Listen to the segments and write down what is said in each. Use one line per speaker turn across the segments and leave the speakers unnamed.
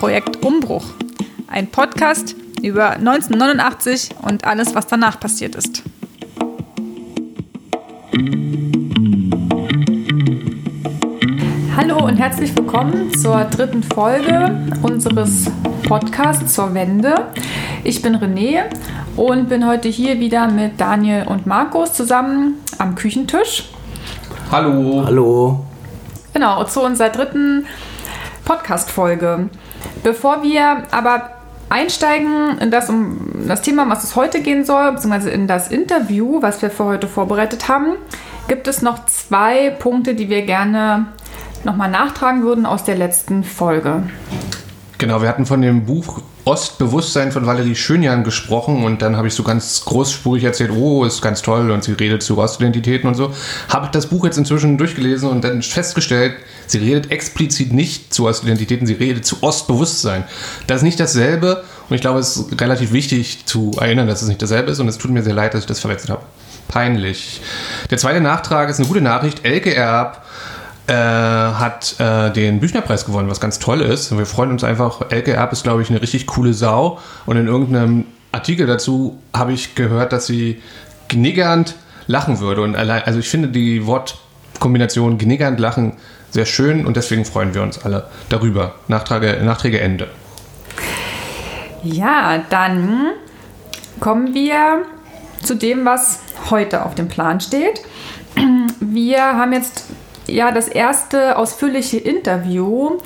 Projekt Umbruch. Ein Podcast über 1989 und alles, was danach passiert ist. Hallo und herzlich willkommen zur dritten Folge unseres Podcasts zur Wende. Ich bin René und bin heute hier wieder mit Daniel und Markus zusammen am Küchentisch.
Hallo.
Hallo.
Genau, zu unserer dritten Podcast-Folge. Bevor wir aber einsteigen in das, um das Thema, was es heute gehen soll, beziehungsweise in das Interview, was wir für heute vorbereitet haben, gibt es noch zwei Punkte, die wir gerne nochmal nachtragen würden aus der letzten Folge.
Genau, wir hatten von dem Buch Ostbewusstsein von Valerie Schönjan gesprochen und dann habe ich so ganz großspurig erzählt, oh, ist ganz toll und sie redet zu Ostidentitäten und so. Habe das Buch jetzt inzwischen durchgelesen und dann festgestellt, sie redet explizit nicht zu Ostidentitäten, sie redet zu Ostbewusstsein. Das ist nicht dasselbe und ich glaube, es ist relativ wichtig zu erinnern, dass es nicht dasselbe ist und es tut mir sehr leid, dass ich das verwechselt habe. Peinlich. Der zweite Nachtrag ist eine gute Nachricht. Elke Erb äh, hat äh, den Büchnerpreis gewonnen, was ganz toll ist. Wir freuen uns einfach. Elke Erb ist, glaube ich, eine richtig coole Sau. Und in irgendeinem Artikel dazu habe ich gehört, dass sie kniggernd lachen würde. Und allein, also ich finde die Wortkombination kniggernd lachen sehr schön und deswegen freuen wir uns alle darüber. Nachtrage, Nachträge Ende.
Ja, dann kommen wir zu dem, was heute auf dem Plan steht. Wir haben jetzt ja das erste ausführliche Interview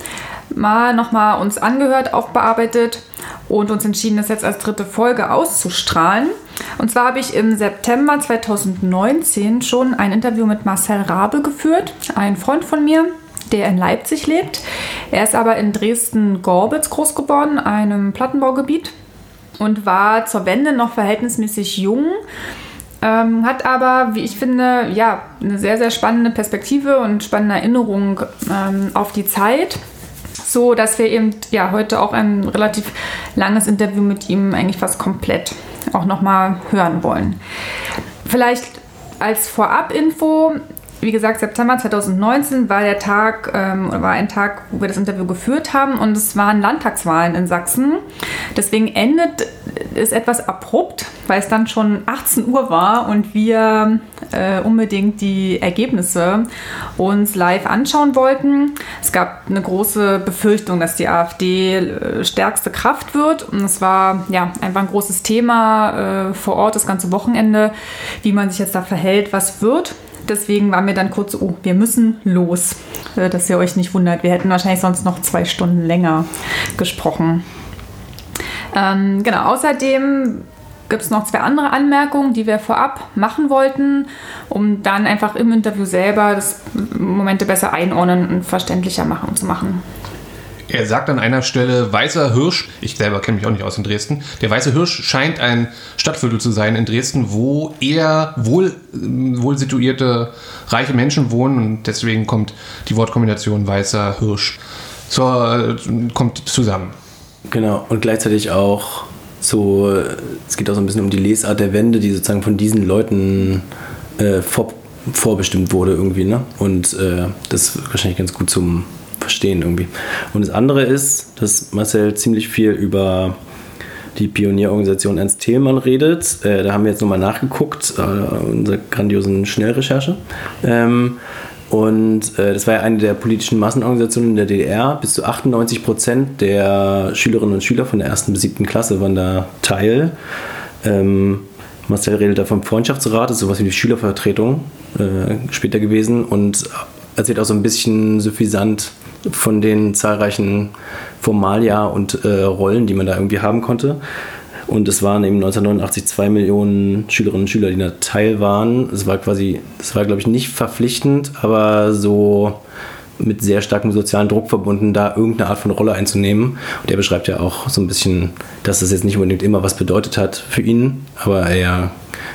mal nochmal uns angehört, aufbearbeitet und uns entschieden, das jetzt als dritte Folge auszustrahlen. Und zwar habe ich im September 2019 schon ein Interview mit Marcel Rabe geführt, ein Freund von mir, der in Leipzig lebt. Er ist aber in Dresden-Gorbitz groß geworden, einem Plattenbaugebiet, und war zur Wende noch verhältnismäßig jung ähm, hat aber, wie ich finde, ja, eine sehr, sehr spannende Perspektive und spannende Erinnerung ähm, auf die Zeit. So dass wir eben ja heute auch ein relativ langes Interview mit ihm eigentlich fast komplett auch nochmal hören wollen. Vielleicht als Vorab-Info, wie gesagt, September 2019 war der Tag, ähm, war ein Tag, wo wir das Interview geführt haben und es waren Landtagswahlen in Sachsen. Deswegen endet es etwas abrupt, weil es dann schon 18 Uhr war und wir äh, unbedingt die Ergebnisse uns live anschauen wollten. Es gab eine große Befürchtung, dass die AfD äh, stärkste Kraft wird und es war ja einfach ein großes Thema äh, vor Ort das ganze Wochenende, wie man sich jetzt da verhält, was wird. Deswegen waren wir dann kurz, oh, wir müssen los. Äh, dass ihr euch nicht wundert, wir hätten wahrscheinlich sonst noch zwei Stunden länger gesprochen. Ähm, genau, außerdem gibt es noch zwei andere Anmerkungen, die wir vorab machen wollten, um dann einfach im Interview selber das Momente besser einordnen und verständlicher machen zu machen.
Er sagt an einer Stelle, Weißer Hirsch, ich selber kenne mich auch nicht aus in Dresden, der Weiße Hirsch scheint ein Stadtviertel zu sein in Dresden, wo eher wohl, wohl situierte, reiche Menschen wohnen und deswegen kommt die Wortkombination Weißer Hirsch zur, kommt zusammen.
Genau, und gleichzeitig auch so, es geht auch so ein bisschen um die Lesart der Wände, die sozusagen von diesen Leuten äh, vor, vorbestimmt wurde irgendwie, ne? Und äh, das ist wahrscheinlich ganz gut zum Verstehen irgendwie. Und das andere ist, dass Marcel ziemlich viel über die Pionierorganisation Ernst Thälmann redet. Äh, da haben wir jetzt nochmal nachgeguckt, äh, unserer grandiosen Schnellrecherche. Ähm, und äh, das war ja eine der politischen Massenorganisationen in der DDR. Bis zu 98 Prozent der Schülerinnen und Schüler von der ersten bis siebten Klasse waren da Teil. Ähm, Marcel redet da vom Freundschaftsrat, das ist sowas wie die Schülervertretung äh, später gewesen und erzählt auch so ein bisschen suffisant von den zahlreichen Formalia und äh, Rollen, die man da irgendwie haben konnte. Und es waren eben 1989 zwei Millionen Schülerinnen und Schüler, die da Teil waren. Es war quasi, das war glaube ich nicht verpflichtend, aber so mit sehr starkem sozialen Druck verbunden, da irgendeine Art von Rolle einzunehmen. Und er beschreibt ja auch so ein bisschen, dass das jetzt nicht unbedingt immer was bedeutet hat für ihn, aber ja,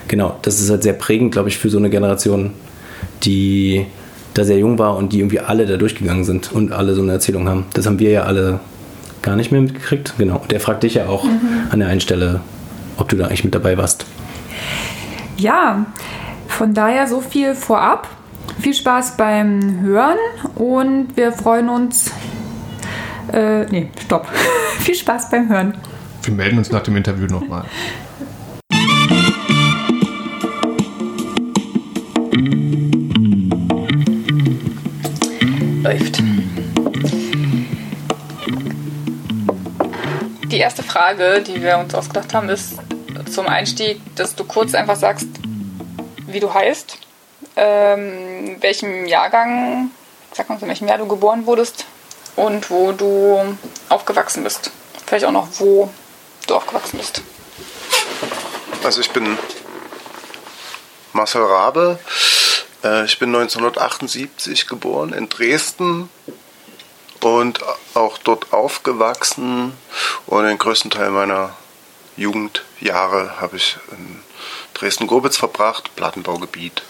genau, das ist halt sehr prägend, glaube ich, für so eine Generation, die da sehr jung war und die irgendwie alle da durchgegangen sind und alle so eine Erzählung haben. Das haben wir ja alle gar nicht mehr mitgekriegt. Genau. Und der fragt dich ja auch mhm. an der einen Stelle, ob du da eigentlich mit dabei warst.
Ja, von daher so viel vorab. Viel Spaß beim Hören und wir freuen uns Äh, nee, stopp. Viel Spaß beim Hören.
Wir melden uns nach dem Interview nochmal.
Läuft. Die erste Frage, die wir uns ausgedacht haben, ist zum Einstieg, dass du kurz einfach sagst, wie du heißt, ähm, welchem Jahrgang, sag mal, in welchem Jahr du geboren wurdest und wo du aufgewachsen bist. Vielleicht auch noch, wo du aufgewachsen bist.
Also ich bin Marcel Rabe. Äh, ich bin 1978 geboren in Dresden und auch dort aufgewachsen und den größten Teil meiner Jugendjahre habe ich in Dresden-Grobitz verbracht, Plattenbaugebiet,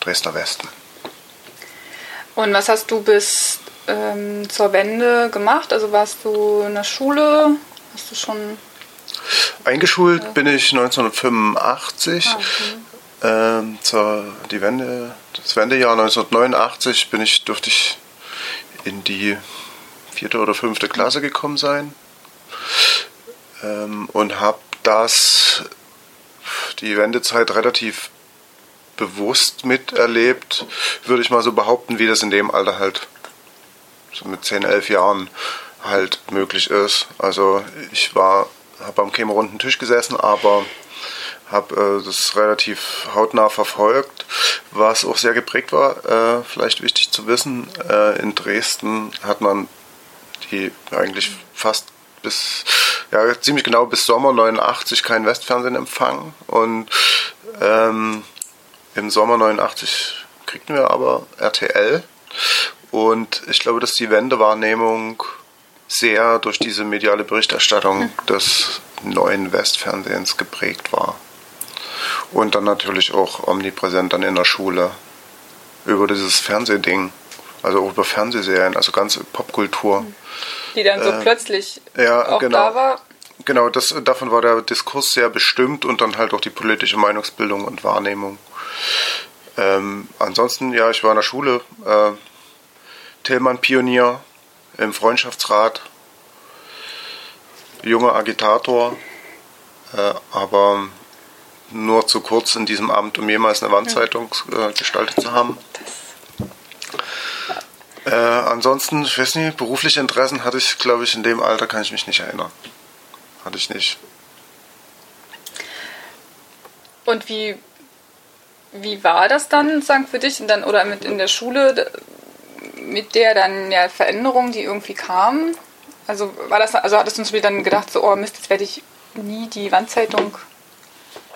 Dresdner Westen.
Und was hast du bis ähm, zur Wende gemacht? Also warst du in der Schule? Hast du schon.
Eingeschult bin ich 1985. Ah, okay. Ähm, zur, die Wende, das Wendejahr 1989 bin ich, durfte ich in die vierte oder fünfte Klasse gekommen sein ähm, und habe das die Wendezeit relativ bewusst miterlebt, würde ich mal so behaupten, wie das in dem Alter halt so mit 10, 11 Jahren halt möglich ist. Also ich war, habe am kämerunden Tisch gesessen, aber habe äh, das relativ hautnah verfolgt, was auch sehr geprägt war. Äh, vielleicht wichtig zu wissen, äh, in Dresden hat man die eigentlich fast bis, ja, ziemlich genau bis Sommer 89 kein Westfernsehen empfangen und ähm, im Sommer 89 kriegten wir aber RTL und ich glaube, dass die Wendewahrnehmung sehr durch diese mediale Berichterstattung hm. des neuen Westfernsehens geprägt war. Und dann natürlich auch omnipräsent dann in der Schule über dieses Fernsehding, also auch über Fernsehserien, also ganze Popkultur. Hm.
Die dann so äh, plötzlich ja, auch
genau.
da war.
Genau, das, davon war der Diskurs sehr bestimmt und dann halt auch die politische Meinungsbildung und Wahrnehmung. Ähm, ansonsten, ja, ich war in der Schule, äh, Tillmann-Pionier im Freundschaftsrat, junger Agitator, äh, aber nur zu kurz in diesem Amt, um jemals eine Wandzeitung äh, gestaltet zu haben. Äh, ansonsten, ich weiß nicht, berufliche Interessen hatte ich, glaube ich, in dem Alter kann ich mich nicht erinnern. Hatte ich nicht.
Und wie, wie war das dann, sagen für dich, dann, oder mit in der Schule, mit der dann ja Veränderung, die irgendwie kam? Also war das, also hattest du uns dann gedacht, so, oh Mist, jetzt werde ich nie die Wandzeitung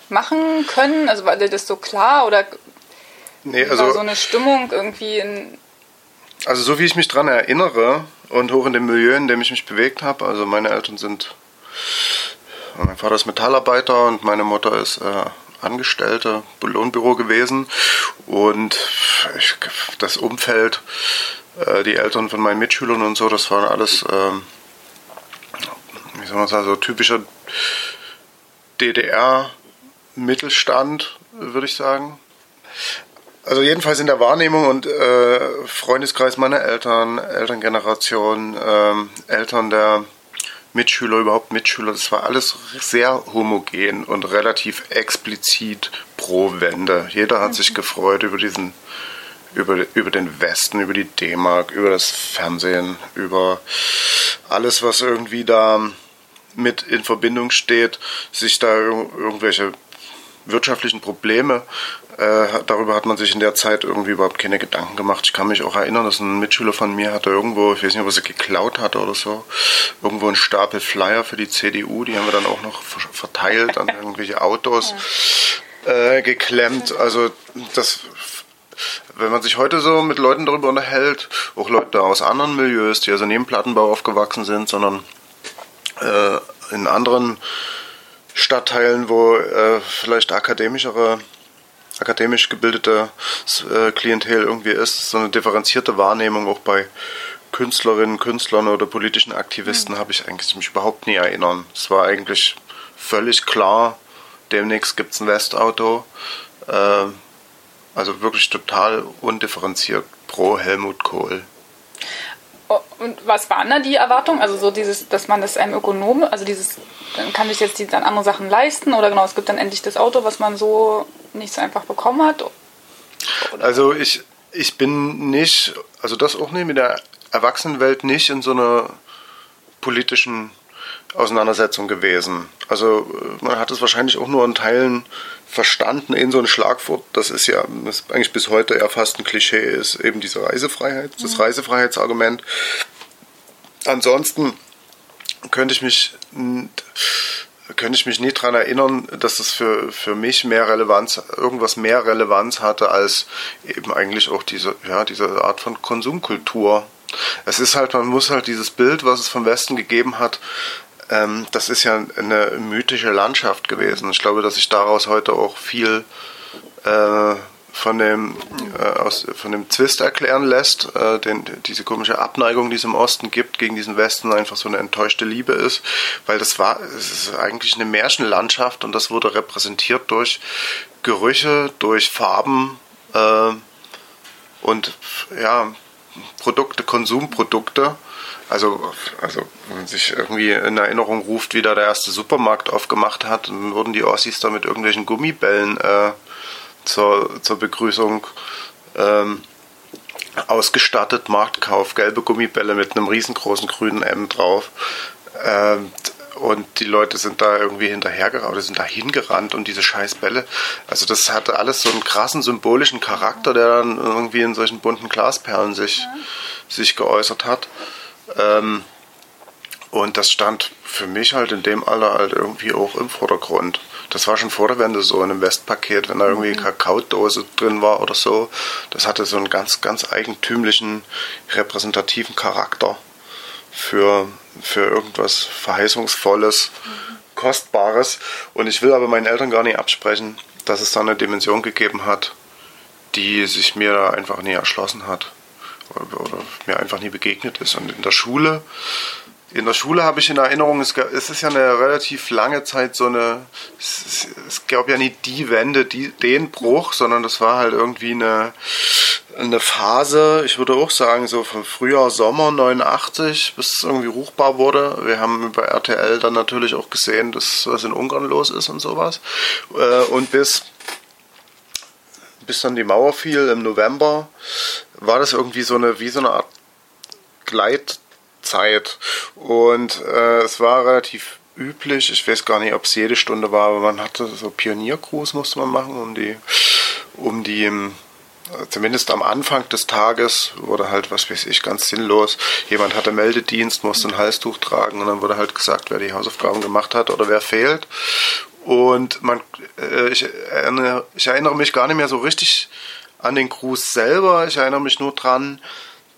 machen können? Also war dir das so klar oder
nee, also,
war so eine Stimmung irgendwie in.
Also so wie ich mich daran erinnere und hoch in dem Milieu, in dem ich mich bewegt habe, also meine Eltern sind, mein Vater ist Metallarbeiter und meine Mutter ist äh, Angestellte, Lohnbüro gewesen und ich, das Umfeld, äh, die Eltern von meinen Mitschülern und so, das waren alles, ähm, wie soll man sagen, so typischer DDR-Mittelstand, würde ich sagen. Also jedenfalls in der Wahrnehmung und äh, Freundeskreis meiner Eltern, Elterngeneration, ähm, Eltern der Mitschüler, überhaupt Mitschüler, das war alles sehr homogen und relativ explizit pro Wende. Jeder hat sich gefreut über diesen, über, über den Westen, über die D-Mark, über das Fernsehen, über alles, was irgendwie da mit in Verbindung steht, sich da irgendwelche wirtschaftlichen Probleme äh, darüber hat man sich in der Zeit irgendwie überhaupt keine Gedanken gemacht. Ich kann mich auch erinnern, dass ein Mitschüler von mir hatte irgendwo, ich weiß nicht, ob er sie geklaut hatte oder so, irgendwo einen Stapel Flyer für die CDU, die haben wir dann auch noch verteilt an irgendwelche Autos äh, geklemmt. Also das wenn man sich heute so mit Leuten darüber unterhält, auch Leute aus anderen Milieus, die also neben Plattenbau aufgewachsen sind, sondern äh, in anderen Stadtteilen, wo äh, vielleicht akademischere akademisch gebildete äh, Klientel irgendwie ist, so eine differenzierte Wahrnehmung auch bei Künstlerinnen, Künstlern oder politischen Aktivisten mhm. habe ich eigentlich mich überhaupt nie erinnern. Es war eigentlich völlig klar, demnächst gibt es ein Westauto. Äh, also wirklich total undifferenziert pro Helmut Kohl.
Und was waren da die Erwartungen? Also so dieses, dass man das einem Ökonom, also dieses, dann kann ich jetzt die, dann andere Sachen leisten oder genau, es gibt dann endlich das Auto, was man so nicht so einfach bekommen hat?
Oder? Also ich, ich bin nicht, also das auch nicht mit der Erwachsenenwelt nicht in so einer politischen Auseinandersetzung gewesen. Also man hat es wahrscheinlich auch nur in Teilen verstanden in so ein Schlagwort, das ist ja das eigentlich bis heute eher fast ein Klischee ist, eben diese Reisefreiheit, das Reisefreiheitsargument. Ansonsten könnte ich mich könnte ich mich nie daran erinnern, dass es für, für mich mehr Relevanz, irgendwas mehr Relevanz hatte als eben eigentlich auch diese, ja, diese Art von Konsumkultur. Es ist halt, man muss halt dieses Bild, was es vom Westen gegeben hat, ähm, das ist ja eine mythische Landschaft gewesen. Ich glaube, dass sich daraus heute auch viel äh, von dem, äh, aus, von dem Zwist erklären lässt, äh, den, diese komische Abneigung, die es im Osten gibt gegen diesen Westen, einfach so eine enttäuschte Liebe ist, weil das war, es ist eigentlich eine Märchenlandschaft und das wurde repräsentiert durch Gerüche, durch Farben äh, und ja, Produkte, Konsumprodukte. Also, also wenn man sich irgendwie in Erinnerung ruft, wie da der erste Supermarkt aufgemacht hat, dann wurden die Ossis da mit irgendwelchen Gummibällen äh, zur, zur Begrüßung ähm, ausgestattet, Marktkauf, gelbe Gummibälle mit einem riesengroßen grünen M drauf. Ähm, und die Leute sind da irgendwie hinterhergerannt oder sind da hingerannt und diese scheiß Bälle. Also das hatte alles so einen krassen symbolischen Charakter, der dann irgendwie in solchen bunten Glasperlen sich, ja. sich geäußert hat. Ähm, und das stand für mich halt in dem Alter halt irgendwie auch im Vordergrund. Das war schon vor der Wende so in einem Westpaket, wenn da irgendwie mhm. Kakaodose drin war oder so. Das hatte so einen ganz, ganz eigentümlichen, repräsentativen Charakter für, für irgendwas Verheißungsvolles, mhm. Kostbares. Und ich will aber meinen Eltern gar nicht absprechen, dass es da eine Dimension gegeben hat, die sich mir einfach nie erschlossen hat oder mir einfach nie begegnet ist. Und in der Schule in der Schule habe ich in Erinnerung, es, es, ist ja eine relativ lange Zeit so eine, es, es gab ja nicht die Wende, die, den Bruch, sondern das war halt irgendwie eine, eine Phase, ich würde auch sagen, so vom Frühjahr, Sommer 89, bis es irgendwie ruchbar wurde. Wir haben bei RTL dann natürlich auch gesehen, dass was in Ungarn los ist und sowas. Äh, und bis, bis dann die Mauer fiel im November, war das irgendwie so eine, wie so eine Art Gleit Zeit. Und äh, es war relativ üblich, ich weiß gar nicht, ob es jede Stunde war, aber man hatte so Pioniercruise musste man machen, um die, um die ähm, zumindest am Anfang des Tages wurde halt, was weiß ich, ganz sinnlos. Jemand hatte Meldedienst, musste ein Halstuch tragen und dann wurde halt gesagt, wer die Hausaufgaben gemacht hat oder wer fehlt. Und man, äh, ich, erinnere, ich erinnere mich gar nicht mehr so richtig an den Gruß selber. Ich erinnere mich nur dran,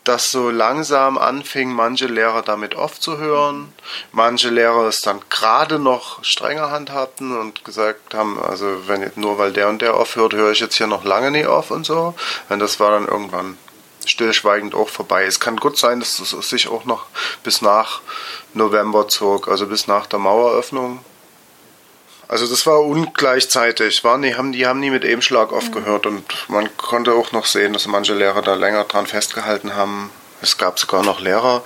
dass so langsam anfing, manche Lehrer damit aufzuhören, manche Lehrer es dann gerade noch strenger handhabten und gesagt haben, also wenn nur weil der und der aufhört, höre ich jetzt hier noch lange nicht auf und so. Und das war dann irgendwann stillschweigend auch vorbei. Es kann gut sein, dass es sich auch noch bis nach November zog, also bis nach der Maueröffnung. Also das war ungleichzeitig. War nie, haben, die haben nie mit eben Schlag aufgehört und man konnte auch noch sehen, dass manche Lehrer da länger dran festgehalten haben. Es gab sogar noch Lehrer,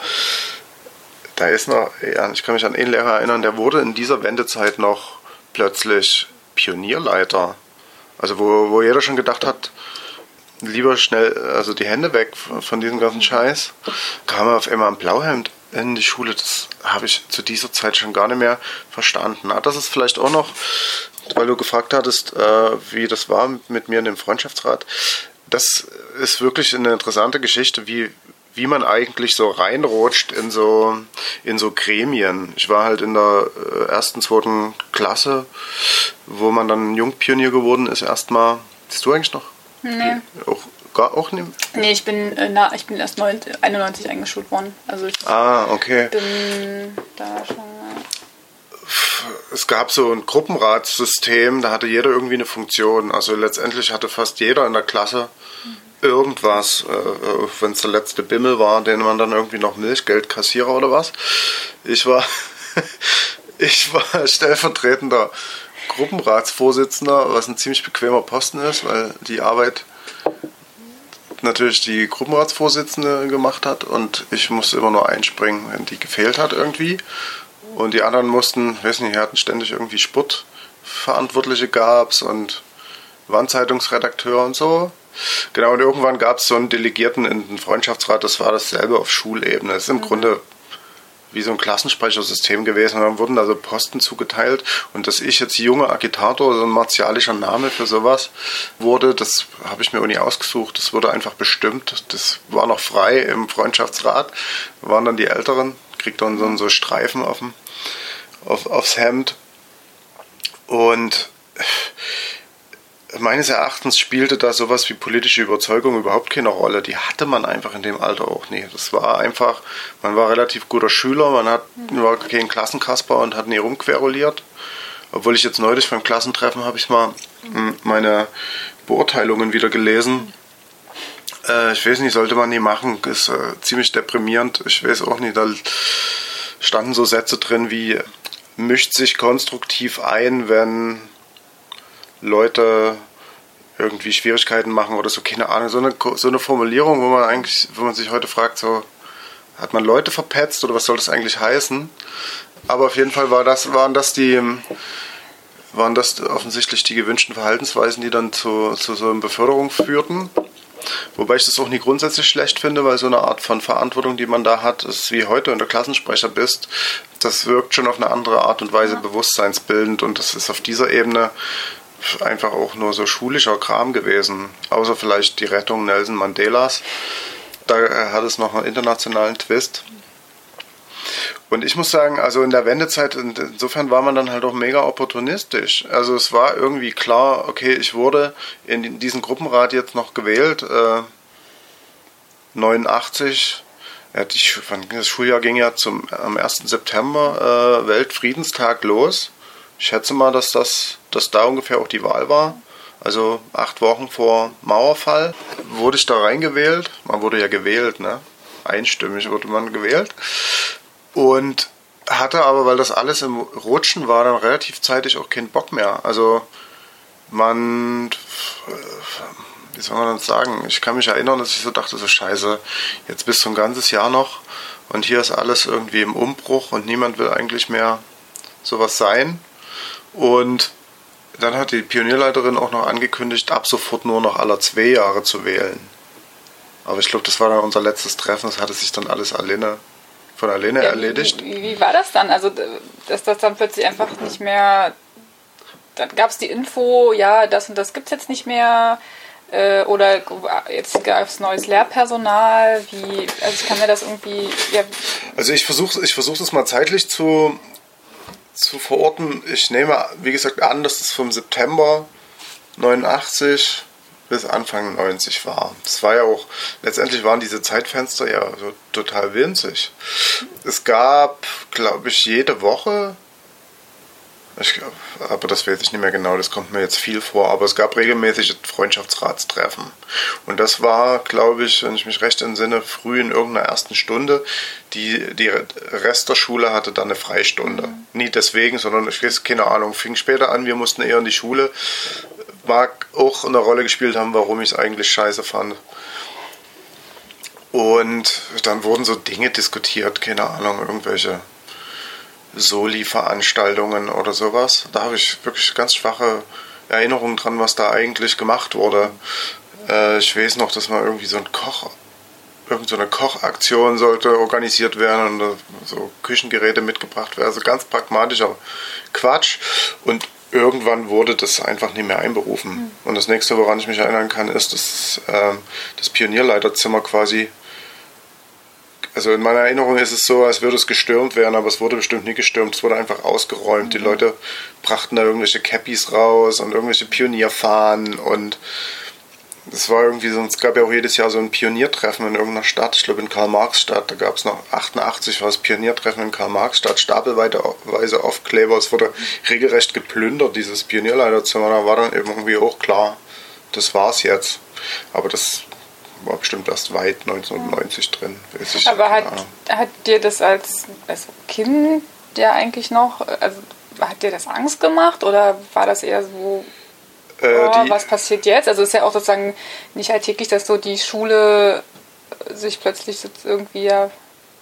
da ist noch, ich kann mich an einen Lehrer erinnern, der wurde in dieser Wendezeit noch plötzlich Pionierleiter. Also wo, wo jeder schon gedacht hat, lieber schnell, also die Hände weg von diesem ganzen Scheiß, kam er auf einmal ein Blauhemd in die Schule. Das habe ich zu dieser Zeit schon gar nicht mehr verstanden. Das ist vielleicht auch noch, weil du gefragt hattest, äh, wie das war mit mir in dem Freundschaftsrat. Das ist wirklich eine interessante Geschichte, wie, wie man eigentlich so reinrutscht in so, in so Gremien. Ich war halt in der äh, ersten, zweiten Klasse, wo man dann Jungpionier geworden ist, erstmal. Bist du eigentlich noch?
Nee.
Auch gar auch nicht?
Nee, ich bin, äh, na, ich bin erst 90, 91 eingeschult worden. Also ich
ah, okay.
bin da schon.
Es gab so ein Gruppenratssystem, da hatte jeder irgendwie eine Funktion. Also letztendlich hatte fast jeder in der Klasse irgendwas, äh, äh wenn es der letzte Bimmel war, den man dann irgendwie noch Milchgeld Kassierer oder was. Ich war, ich war stellvertretender Gruppenratsvorsitzender, was ein ziemlich bequemer Posten ist, weil die Arbeit natürlich die Gruppenratsvorsitzende gemacht hat und ich musste immer nur einspringen, wenn die gefehlt hat irgendwie. Und die anderen mussten, weiß nicht, hatten ständig irgendwie Sportverantwortliche gab's und Wandzeitungsredakteur und so. Genau, und irgendwann gab es so einen Delegierten in den Freundschaftsrat, das war dasselbe auf Schulebene. Das ist im mhm. Grunde wie so ein Klassensprechersystem gewesen. Und dann wurden also Posten zugeteilt. Und dass ich jetzt junger Agitator, so ein martialischer Name für sowas wurde, das habe ich mir auch nie ausgesucht. Das wurde einfach bestimmt. Das war noch frei im Freundschaftsrat. waren dann die Älteren, kriegt dann so, so Streifen auf dem, auf, aufs Hemd. Und meines Erachtens spielte da sowas wie politische Überzeugung überhaupt keine Rolle. Die hatte man einfach in dem Alter auch nie. Das war einfach, man war relativ guter Schüler, man hat, war kein Klassenkasper und hat nie rumqueruliert. Obwohl ich jetzt neulich beim Klassentreffen habe ich mal hm, meine Beurteilungen wieder gelesen. Äh, ich weiß nicht, sollte man nie machen. Ist äh, ziemlich deprimierend. Ich weiß auch nicht, da standen so Sätze drin wie mischt sich konstruktiv ein, wenn Leute irgendwie Schwierigkeiten machen oder so, keine Ahnung, so eine, so eine Formulierung, wo man eigentlich, wo man sich heute fragt, so, hat man Leute verpetzt oder was soll das eigentlich heißen? Aber auf jeden Fall war das, waren das die, waren das offensichtlich die gewünschten Verhaltensweisen, die dann zu, zu so einer Beförderung führten. Wobei ich das auch nie grundsätzlich schlecht finde, weil so eine Art von Verantwortung, die man da hat, ist wie heute, wenn du Klassensprecher bist, das wirkt schon auf eine andere Art und Weise ja. bewusstseinsbildend und das ist auf dieser Ebene einfach auch nur so schulischer Kram gewesen. Außer vielleicht die Rettung Nelson Mandelas. Da hat es noch einen internationalen Twist. Und ich muss sagen, also in der Wendezeit, insofern war man dann halt auch mega opportunistisch. Also es war irgendwie klar, okay, ich wurde in diesen Gruppenrat jetzt noch gewählt, äh, 89. Ja, die, das Schuljahr ging ja zum, am 1. September, äh, Weltfriedenstag los. Ich schätze mal, dass, das, dass da ungefähr auch die Wahl war. Also acht Wochen vor Mauerfall wurde ich da reingewählt. Man wurde ja gewählt, ne? Einstimmig wurde man gewählt. Und hatte aber, weil das alles im Rutschen war, dann relativ zeitig auch keinen Bock mehr. Also man, wie soll man das sagen? Ich kann mich erinnern, dass ich so dachte, so scheiße, jetzt du ein ganzes Jahr noch und hier ist alles irgendwie im Umbruch und niemand will eigentlich mehr sowas sein. Und dann hat die Pionierleiterin auch noch angekündigt, ab sofort nur noch alle zwei Jahre zu wählen. Aber ich glaube, das war dann unser letztes Treffen. Das hatte sich dann alles alleine, von alleine ja, erledigt.
Wie, wie, war das dann? Also, dass das dann plötzlich einfach nicht mehr. Dann gab es die Info, ja, das und das gibt es jetzt nicht mehr. Äh, oder jetzt gab es neues Lehrpersonal. Wie, also ich kann mir das irgendwie. Ja.
Also ich versuche ich versuch das mal zeitlich zu zu verorten. Ich nehme, wie gesagt, an, dass es vom September 89 bis Anfang 90 war. Das war ja auch, letztendlich waren diese Zeitfenster ja total winzig. Es gab, glaube ich, jede Woche ich, aber das weiß ich nicht mehr genau, das kommt mir jetzt viel vor. Aber es gab regelmäßige Freundschaftsratstreffen. Und das war, glaube ich, wenn ich mich recht entsinne, früh in irgendeiner ersten Stunde. Die, die Rest der Schule hatte dann eine Freistunde. Mhm. Nie deswegen, sondern ich weiß keine Ahnung, fing später an, wir mussten eher in die Schule. Mag auch eine Rolle gespielt haben, warum ich es eigentlich scheiße fand. Und dann wurden so Dinge diskutiert, keine Ahnung, irgendwelche Soli-Veranstaltungen oder sowas. Da habe ich wirklich ganz schwache Erinnerungen dran, was da eigentlich gemacht wurde. Äh, ich weiß noch, dass mal irgendwie so ein Koch, irgendeine so Kochaktion sollte organisiert werden und so Küchengeräte mitgebracht werden. Also ganz pragmatischer Quatsch. Und irgendwann wurde das einfach nicht mehr einberufen. Mhm. Und das nächste, woran ich mich erinnern kann, ist, dass äh, das Pionierleiterzimmer quasi also in meiner Erinnerung ist es so, als würde es gestürmt werden, aber es wurde bestimmt nie gestürmt. Es wurde einfach ausgeräumt. Mhm. Die Leute brachten da irgendwelche Cappies raus und irgendwelche Pionierfahnen und es war irgendwie so, es gab ja auch jedes Jahr so ein Pioniertreffen in irgendeiner Stadt, ich glaube in Karl-Marx-Stadt, da gab es noch 88 war das Pioniertreffen in Karl-Marx-Stadt, stapelweise Aufkleber, es wurde regelrecht geplündert, dieses Pionierleiterzimmer, da war dann eben irgendwie auch klar, das war's jetzt. Aber das war bestimmt erst weit 1990 drin.
Aber hat, hat dir das als, als Kind ja eigentlich noch, also hat dir das Angst gemacht oder war das eher so
Äh,
oh, was passiert jetzt? Also ist ja auch sozusagen nicht alltäglich, dass so die Schule sich plötzlich irgendwie ja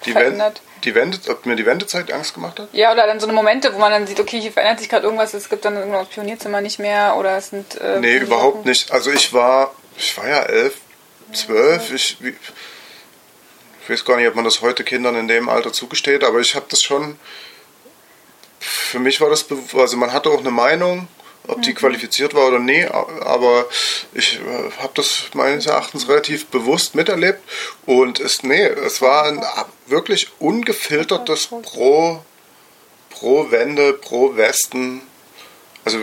die,
verändert.
die Wende, ob mir die Wendezeit Angst gemacht hat?
Ja, oder dann so eine Momente, wo man dann sieht, okay, hier verändert sich gerade irgendwas, es gibt dann irgendwann das Pionierzimmer nicht mehr oder es sind. Äh,
Nee, überhaupt
Sachen.
nicht. Also ich war, ich war ja elf, zwölf. Ich, ich weiß gar nicht, ob man das heute Kindern in dem Alter zugesteht, aber ich habe das schon. Für mich war das, also man hatte auch eine Meinung, ob die qualifiziert war oder nee, aber ich äh, habe das meines Erachtens relativ bewusst miterlebt und es, nee, es war ein wirklich ungefiltertes Pro, pro Wende, pro Westen. Also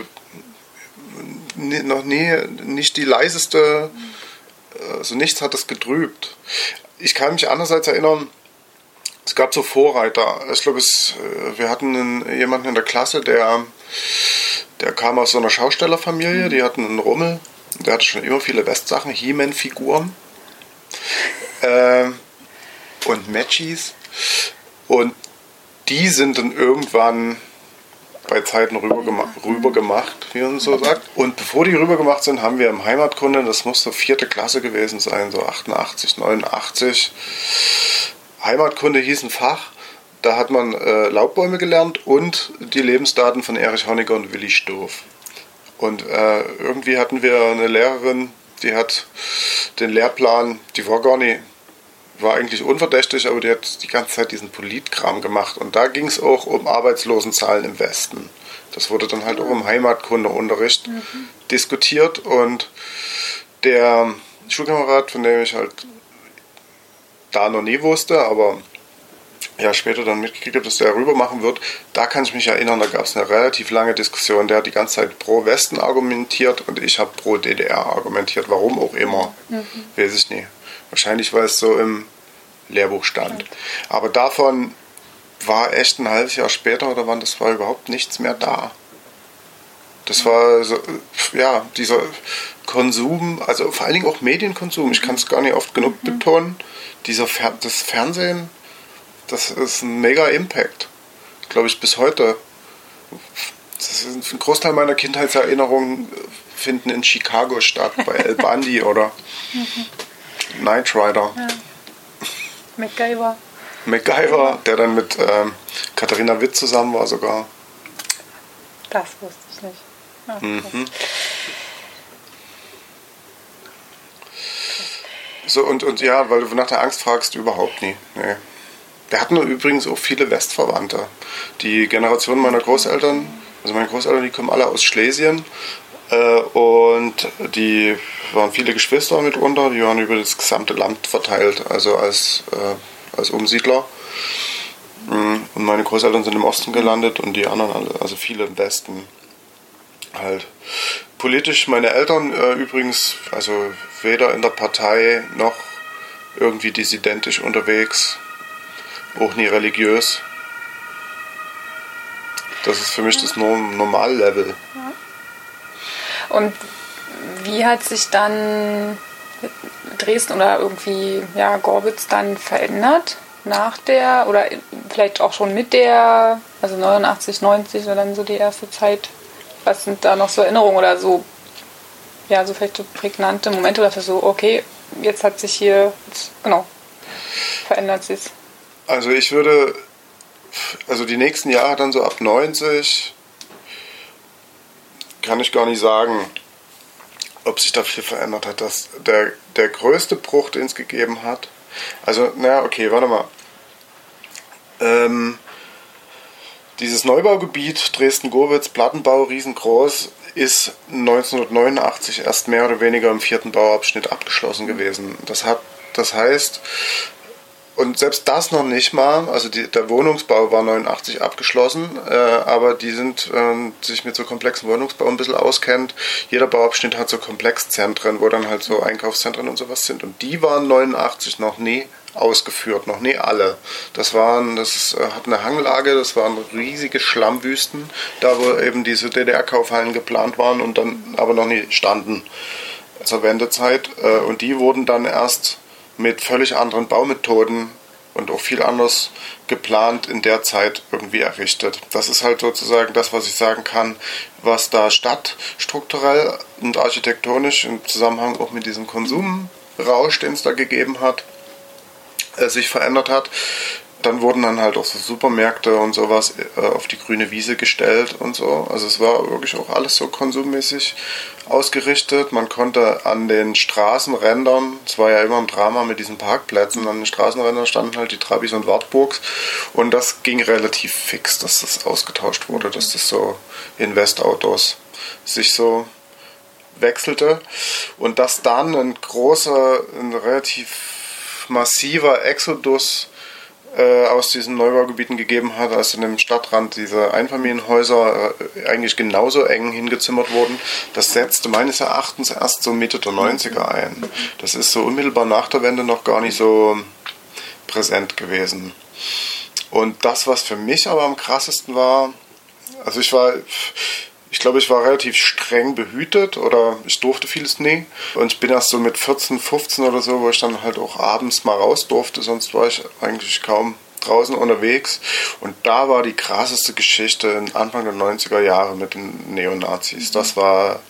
noch nie nicht die leiseste, also nichts hat es getrübt. Ich kann mich andererseits erinnern, es gab so Vorreiter. Ich glaube, es, äh, wir hatten einen, jemanden in der Klasse, der, der kam aus so einer Schaustellerfamilie, die hatten einen Rummel, der hatte schon immer viele Westsachen, He-Man-Figuren ähm, und Matchies. Und die sind dann irgendwann bei Zeiten rüber, gema rüber gemacht, wie man so sagt. Und bevor die rüber gemacht sind, haben wir im Heimatkunde, das muss so vierte Klasse gewesen sein, so 88, 89. Heimatkunde hieß ein Fach. Da hat man äh, Laubbäume gelernt und die Lebensdaten von Erich Honecker und Willi Stoff. Und äh, irgendwie hatten wir eine Lehrerin, die hat den Lehrplan, die war gar nicht, war eigentlich unverdächtig, aber die hat die ganze Zeit diesen Politkram gemacht. Und da ging es auch um Arbeitslosenzahlen im Westen. Das wurde dann halt auch im Heimatkundeunterricht diskutiert und der Schulkamerad, von dem ich halt da noch nie wusste, aber ja später dann mitgekriegt habe, dass der rüber machen wird, da kann ich mich erinnern, da gab es eine relativ lange Diskussion. Der hat die ganze Zeit pro Westen argumentiert und ich habe pro DDR argumentiert. Warum auch immer, weiß ich nie. Wahrscheinlich, weil es so im Lehrbuch stand. Aber davon war echt ein halbes Jahr später oder wann, das war überhaupt nichts mehr da. Das war so, ja, dieser Konsum, also vor allen Dingen auch Medienkonsum, ich kann es gar nicht oft genug betonen, dieser Fer das Fernsehen, das ist ein mega Impact. Glaube ich bis heute. Das ist ein Großteil meiner Kindheitserinnerungen finden in Chicago statt, bei El Bundy oder Knight Rider.
MacGyver.
MacGyver, der dann mit ähm, Katharina Witt zusammen war sogar.
Das wusste ich nicht. Ja,
Mhm. So, und, und ja, weil du nach der Angst fragst, überhaupt nie. Nee. Wir hatten übrigens auch viele Westverwandte. Die Generation meiner Großeltern, also meine Großeltern, die kommen alle aus Schlesien. Äh, und die waren viele Geschwister mitunter, die waren über das gesamte Land verteilt, also als, äh, als Umsiedler. Mm, Und meine Großeltern sind im Osten gelandet und die anderen alle, also viele im Westen halt. Politisch meine Eltern äh, übrigens, also weder in der Partei noch irgendwie dissidentisch unterwegs, auch nie religiös. Das ist für mich das Norm Normallevel.
Und wie hat sich dann Dresden oder irgendwie ja, Gorbitz dann verändert nach der oder vielleicht auch schon mit der, also 89, 90 war dann so die erste Zeit. Was sind da noch so Erinnerungen oder so, ja, so vielleicht so prägnante Momente oder so, okay, jetzt hat sich hier, jetzt, genau, verändert sich
Also ich würde, also die nächsten Jahre dann so ab 90, kann ich gar nicht sagen, ob sich da viel verändert hat. Das, der, der größte Bruch, den es gegeben hat, also, naja, okay, warte mal. Ähm, dieses Neubaugebiet Dresden-Gowitz, Plattenbau, riesengroß, ist 1989 erst mehr oder weniger im vierten Bauabschnitt abgeschlossen gewesen. Das, hat, das heißt, und selbst das noch nicht mal, also die, der Wohnungsbau war 89 abgeschlossen, äh, aber die sind, ähm, sich mit so komplexen Wohnungsbau ein bisschen auskennt. Jeder Bauabschnitt hat so Komplexzentren, wo dann halt so Einkaufszentren und sowas sind. Und die waren 89 noch nie ausgeführt, noch nie alle. Das waren, das äh, hat eine Hanglage, das waren riesige Schlammwüsten, da wo eben diese DDR-Kaufhallen geplant waren und dann aber noch nie standen zur Wendezeit. Äh, und die wurden dann erst mit völlig anderen Baumethoden und auch viel anders geplant in der Zeit irgendwie errichtet. Das ist halt sozusagen das, was ich sagen kann, was da stadtstrukturell und architektonisch im Zusammenhang auch mit diesem Konsumrausch, den es da gegeben hat, äh, sich verändert hat dann wurden dann halt auch so Supermärkte und sowas äh, auf die grüne Wiese gestellt und so. Also es war wirklich auch alles so konsummäßig ausgerichtet. Man konnte an den Straßenrändern, es war ja immer ein Drama mit diesen Parkplätzen, an den Straßenrändern standen halt die Trabis und Wartburgs und das ging relativ fix, dass das ausgetauscht wurde, dass das so Investautos sich so wechselte und dass dann ein großer, ein relativ massiver Exodus äh, aus diesen Neubaugebieten gegeben hat, als in dem Stadtrand diese Einfamilienhäuser äh, eigentlich genauso eng hingezimmert wurden. Das setzte meines Erachtens erst so Mitte der 90er ein. Das ist so unmittelbar nach der Wende noch gar nicht so präsent gewesen. Und das, was für mich aber am krassesten war, also ich war ich glaube, ich war relativ streng behütet oder ich durfte vieles nie. Und ich bin erst so mit 14, 15 oder so, wo ich dann halt auch abends mal raus durfte, sonst war ich eigentlich kaum draußen unterwegs. Und da war die krasseste Geschichte Anfang der 90er Jahre mit den Neonazis. Das war,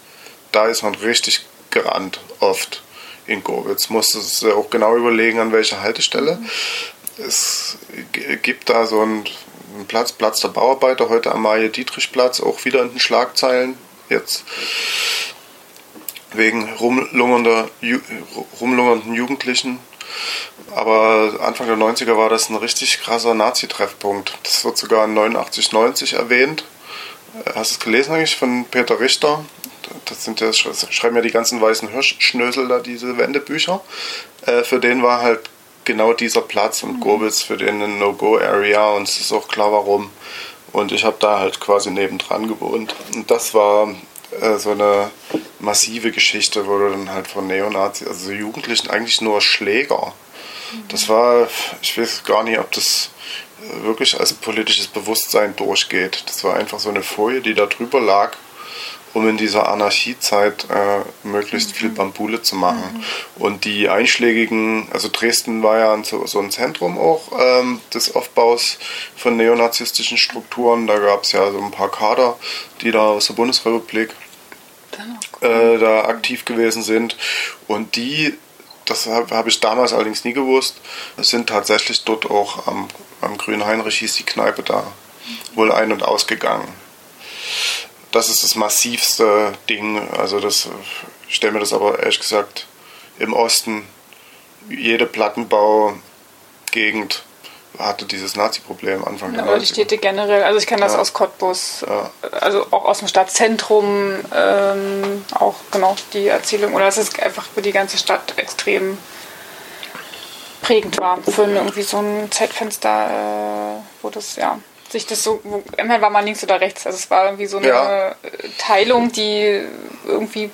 da ist man richtig gerannt, oft in Gobitz. Musste es auch genau überlegen, an welcher Haltestelle. Es gibt da so ein Platz, Platz der Bauarbeiter, heute Amalie-Dietrich-Platz, auch wieder in den Schlagzeilen jetzt wegen rumlungernder, rumlungernden Jugendlichen. Aber Anfang der 90er war das ein richtig krasser Nazi-Treffpunkt. Das wird sogar in 89, 90 erwähnt. Hast du es gelesen eigentlich von Peter Richter? Das sind ja, schreiben ja die ganzen weißen Hirschschnösel da diese Wendebücher. Äh, für den war halt genau dieser Platz und Gobitz für den eine No-Go-Area und es ist auch klar warum. Und ich habe da halt quasi nebendran gewohnt. Und das war äh, so eine massive Geschichte, wo du dann halt von Neonazis, also Jugendlichen eigentlich nur Schläger. Das war, ich weiß gar nicht, ob das äh, wirklich als politisches Bewusstsein durchgeht. Das war einfach so eine Folie, die da drüber lag um in dieser Anarchiezeit äh, möglichst viel Bambule zu machen. Mhm. Und die einschlägigen, also Dresden war ja so, so ein Zentrum auch ähm, des Aufbaus von neonazistischen Strukturen. Da gab es ja so ein paar Kader, die da aus der Bundesrepublik äh, da aktiv gewesen sind. Und die, das habe hab ich damals allerdings nie gewusst, sind tatsächlich dort auch am, am Grünen Heinrich hieß die Kneipe da wohl ein- und ausgegangen das ist das massivste Ding. Also das, ich stelle mir das aber ehrlich gesagt im Osten, jede Plattenbaugegend hatte dieses Nazi-Problem Anfang
ja, der die Städte generell, also ich kenne das ja. aus Cottbus, ja. also auch aus dem Stadtzentrum, ähm, auch genau die Erzählung, oder dass es einfach für die ganze Stadt extrem prägend war, für irgendwie so ein Zeitfenster, äh, wo das, ja, sich das so, immerhin war man links oder rechts. Also es war irgendwie so eine ja. Teilung, die irgendwie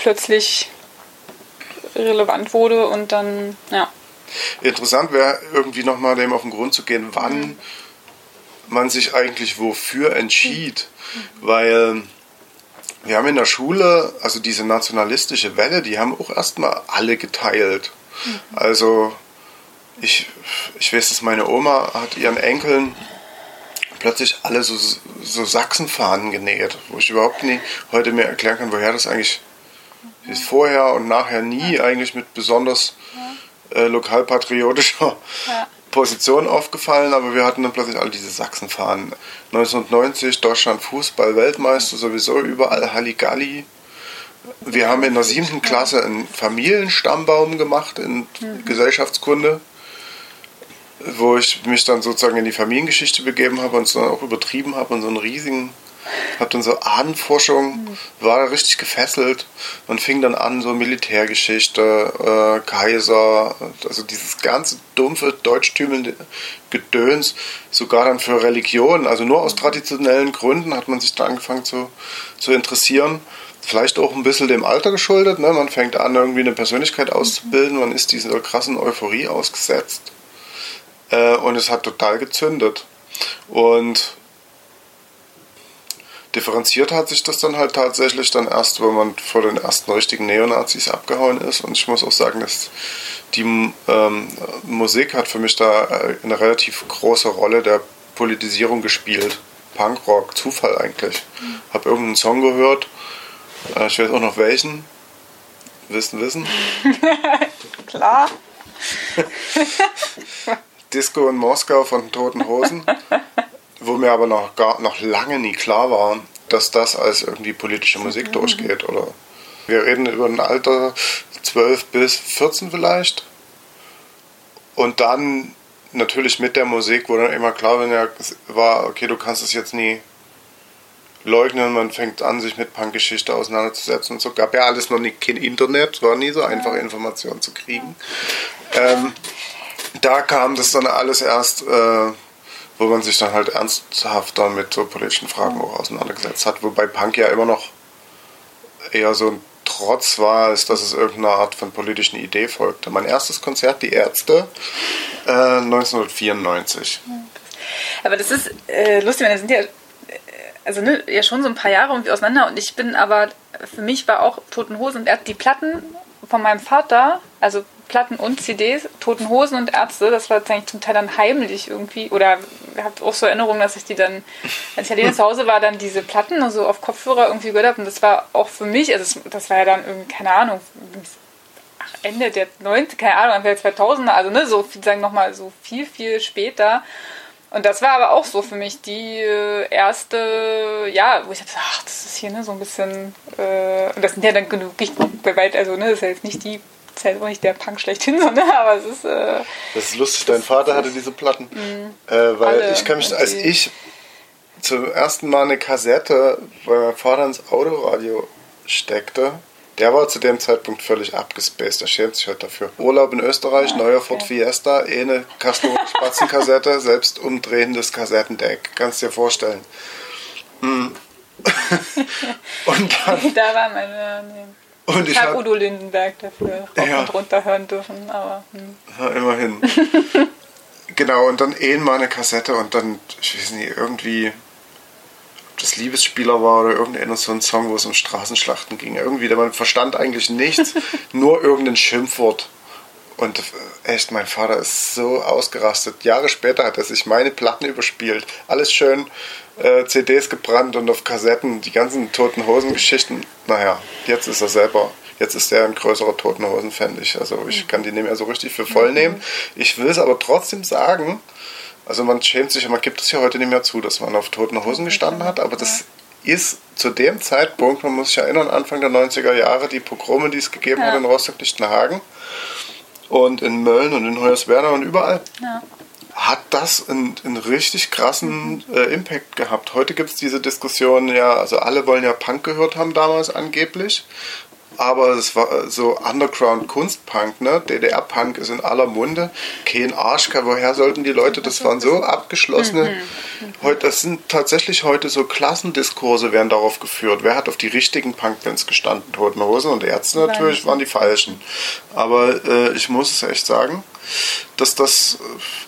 plötzlich relevant wurde und dann, ja.
Interessant wäre irgendwie nochmal dem auf den Grund zu gehen, wann mhm. man sich eigentlich wofür entschied. Mhm. Weil wir haben in der Schule, also diese nationalistische Welle, die haben auch erstmal alle geteilt. Mhm. Also ich, ich weiß, dass meine Oma hat ihren Enkeln plötzlich alle so, so Sachsenfahnen genäht, wo ich überhaupt nie heute mehr erklären kann, woher das eigentlich ist. Vorher und nachher nie eigentlich mit besonders äh, lokalpatriotischer. Position aufgefallen, aber wir hatten dann plötzlich all diese Sachsenfahnen. 1990 Deutschland Fußball-Weltmeister, sowieso überall Halligalli. Wir haben in der siebten Klasse einen Familienstammbaum gemacht in mhm. Gesellschaftskunde wo ich mich dann sozusagen in die Familiengeschichte begeben habe und es dann auch übertrieben habe und so einen riesigen, habe dann so Ahnenforschung, war da richtig gefesselt und fing dann an, so Militärgeschichte, äh, Kaiser, also dieses ganze dumpfe, deutschtümelnde Gedöns, sogar dann für Religion, also nur aus traditionellen Gründen hat man sich da angefangen zu, zu interessieren vielleicht auch ein bisschen dem Alter geschuldet. Ne? Man fängt an, irgendwie eine Persönlichkeit auszubilden, man ist dieser krassen Euphorie ausgesetzt. Äh, und es hat total gezündet. Und differenziert hat sich das dann halt tatsächlich dann erst, wenn man vor den ersten richtigen Neonazis abgehauen ist. Und ich muss auch sagen, dass die ähm, Musik hat für mich da äh, eine relativ große Rolle der Politisierung gespielt. Punkrock, Zufall eigentlich. Mhm. Hab irgendeinen Song gehört, äh, ich weiß auch noch welchen. Wissen, wissen.
Klar.
Disco in Moskau von Toten Hosen, wo mir aber noch, gar, noch lange nie klar war, dass das als irgendwie politische Musik durchgeht. Oder wir reden über ein Alter 12 bis 14 vielleicht. Und dann natürlich mit der Musik, wo dann immer klar war, okay, du kannst es jetzt nie leugnen, man fängt an, sich mit Punkgeschichte auseinanderzusetzen und so. Gab ja alles noch nie kein Internet, war nie so einfach, Informationen zu kriegen. Ähm, da kam das dann alles erst, äh, wo man sich dann halt ernsthafter mit so politischen Fragen auch auseinandergesetzt hat, wobei Punk ja immer noch eher so ein Trotz war, als dass es irgendeine Art von politischen Idee folgte. Mein erstes Konzert, Die Ärzte, äh, 1994.
Aber das ist äh, lustig, weil da sind ja also ne, ja schon so ein paar Jahre irgendwie auseinander und ich bin aber, für mich war auch Toten Hosen und die Platten von meinem Vater, also Platten und CDs, Toten Hosen und Ärzte, das war eigentlich zum Teil dann heimlich irgendwie, oder ich habe auch so Erinnerungen, dass ich die dann, als ich alleine zu Hause war, dann diese Platten so auf Kopfhörer irgendwie gehört habe und das war auch für mich, also das, war ja dann irgendwie, keine Ahnung, Ende der 90, keine Ahnung, Ende der 2000er, also ne, so, sagen nochmal so viel, viel später. Und das war aber auch so für mich die äh, erste, ja, wo ich dachte, ach, das ist hier ne, so ein bisschen, äh, und das sind ja dann genug, bei weit, also ne, das ist ja jetzt nicht die, das ist ja nicht der Punk schlechthin, sondern, aber es ist. Äh,
das ist lustig, dein Vater hatte diese Platten, mh, äh, weil alle, ich kann mich, als ich zum ersten Mal eine Kassette bei meinem Vater ins Autoradio steckte, der war zu dem Zeitpunkt völlig abgespaced. Er schämt sich halt dafür. Urlaub in Österreich, neuer okay. Ford Fiesta, eh eine Spatzenkassette, selbst umdrehendes Kassettendeck. Kannst du dir vorstellen. Hm.
und dann, da war meine. Und ich, ich habe Udo Lindenberg dafür rauf ja. und runter hören dürfen, aber. Hm.
Ja, immerhin. genau, und dann eh mal eine Kassette und dann, ich weiß nicht, irgendwie das Liebesspieler war oder irgendein so ein Song, wo es um Straßenschlachten ging. Irgendwie, man verstand eigentlich nichts, nur irgendein Schimpfwort. Und äh, echt, mein Vater ist so ausgerastet. Jahre später hat er sich meine Platten überspielt. Alles schön äh, CDs gebrannt und auf Kassetten, die ganzen Toten Hosen-Geschichten. Naja, jetzt ist er selber, jetzt ist er ein größerer Toten Hosen-Fan. Also ich kann die nicht mehr so richtig für voll nehmen. Ich will es aber trotzdem sagen, also man schämt sich, man gibt es ja heute nicht mehr zu, dass man auf toten Hosen gestanden hat, aber das ist zu dem Zeitpunkt, man muss sich erinnern, Anfang der 90er Jahre, die Pogrome, die es gegeben ja. hat in Rostock-Lichtenhagen und in Mölln und in Hoyerswerda und überall, ja. hat das einen, einen richtig krassen mhm. äh, Impact gehabt. Heute gibt es diese Diskussion, ja, also alle wollen ja Punk gehört haben damals angeblich aber es war so Underground-Kunstpunk, ne? DDR-Punk ist in aller Munde. Kein Arsch, woher sollten die Leute, das waren so abgeschlossene. Mhm. Heute, das sind tatsächlich heute so Klassendiskurse werden darauf geführt. Wer hat auf die richtigen Punkbands gestanden? Toten Hosen und Ärzte natürlich waren die falschen. Aber äh, ich muss es echt sagen, dass das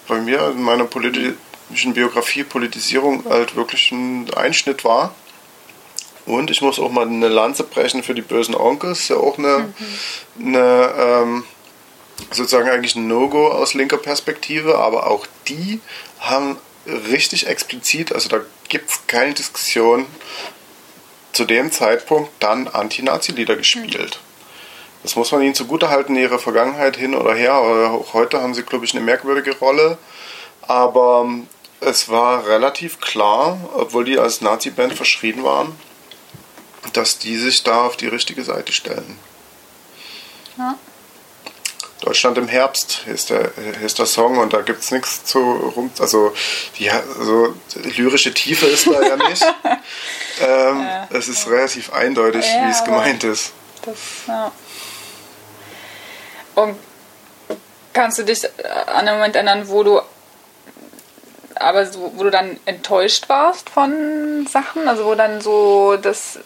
bei mir in meiner politischen Biografie Politisierung halt wirklich ein Einschnitt war und ich muss auch mal eine Lanze brechen für die bösen Onkels. Ist ja auch eine, mhm. eine ähm, sozusagen eigentlich ein No-Go aus linker Perspektive, aber auch die haben richtig explizit, also da gibt es keine Diskussion, zu dem Zeitpunkt dann Anti-Nazi-Lieder gespielt. Mhm. Das muss man ihnen zugutehalten, ihre Vergangenheit hin oder her. Auch heute haben sie, glaube ich, eine merkwürdige Rolle. Aber es war relativ klar, obwohl die als Nazi-Band verschrien waren, dass die sich da auf die richtige Seite stellen. Ja. Deutschland im Herbst ist der, ist der Song und da gibt es nichts zu rum. Also, die, also lyrische Tiefe ist da ja nicht. ähm, ja. Es ist relativ eindeutig, ja, wie es gemeint ist. Das, ja.
Und kannst du dich an den Moment erinnern, wo du aber so, wo du dann enttäuscht warst von Sachen, also wo dann so das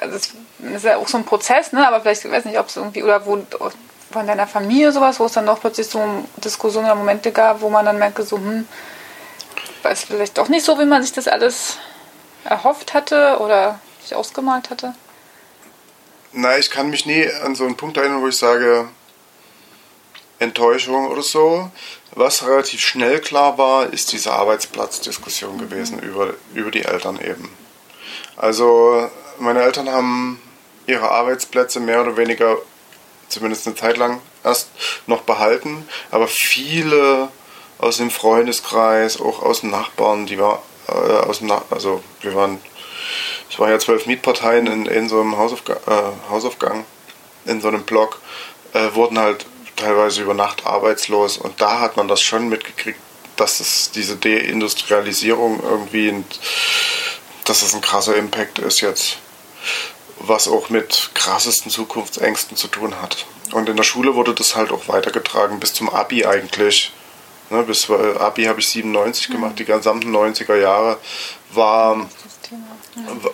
also es ist ja auch so ein Prozess, ne? aber vielleicht, ich weiß nicht, ob es irgendwie, oder wo von deiner Familie sowas, wo es dann doch plötzlich so Diskussionen oder Momente gab, wo man dann merkt, so, hm, weiß vielleicht doch nicht so, wie man sich das alles erhofft hatte oder sich ausgemalt hatte?
Nein, ich kann mich nie an so einen Punkt erinnern, wo ich sage, Enttäuschung oder so. Was relativ schnell klar war, ist diese Arbeitsplatzdiskussion gewesen über, über die Eltern eben. Also meine Eltern haben ihre Arbeitsplätze mehr oder weniger, zumindest eine Zeit lang, erst noch behalten, aber viele aus dem Freundeskreis, auch aus den Nachbarn, die war, äh, aus dem Na also wir waren, ich war ja zwölf Mietparteien in, in so einem Hausaufga äh, Hausaufgang, in so einem Block, äh, wurden halt teilweise über Nacht arbeitslos. Und da hat man das schon mitgekriegt, dass es diese Deindustrialisierung irgendwie, dass es ein krasser Impact ist jetzt, was auch mit krassesten Zukunftsängsten zu tun hat. Und in der Schule wurde das halt auch weitergetragen bis zum Abi eigentlich. Ne, bis Abi habe ich 97 gemacht, die gesamten 90er Jahre war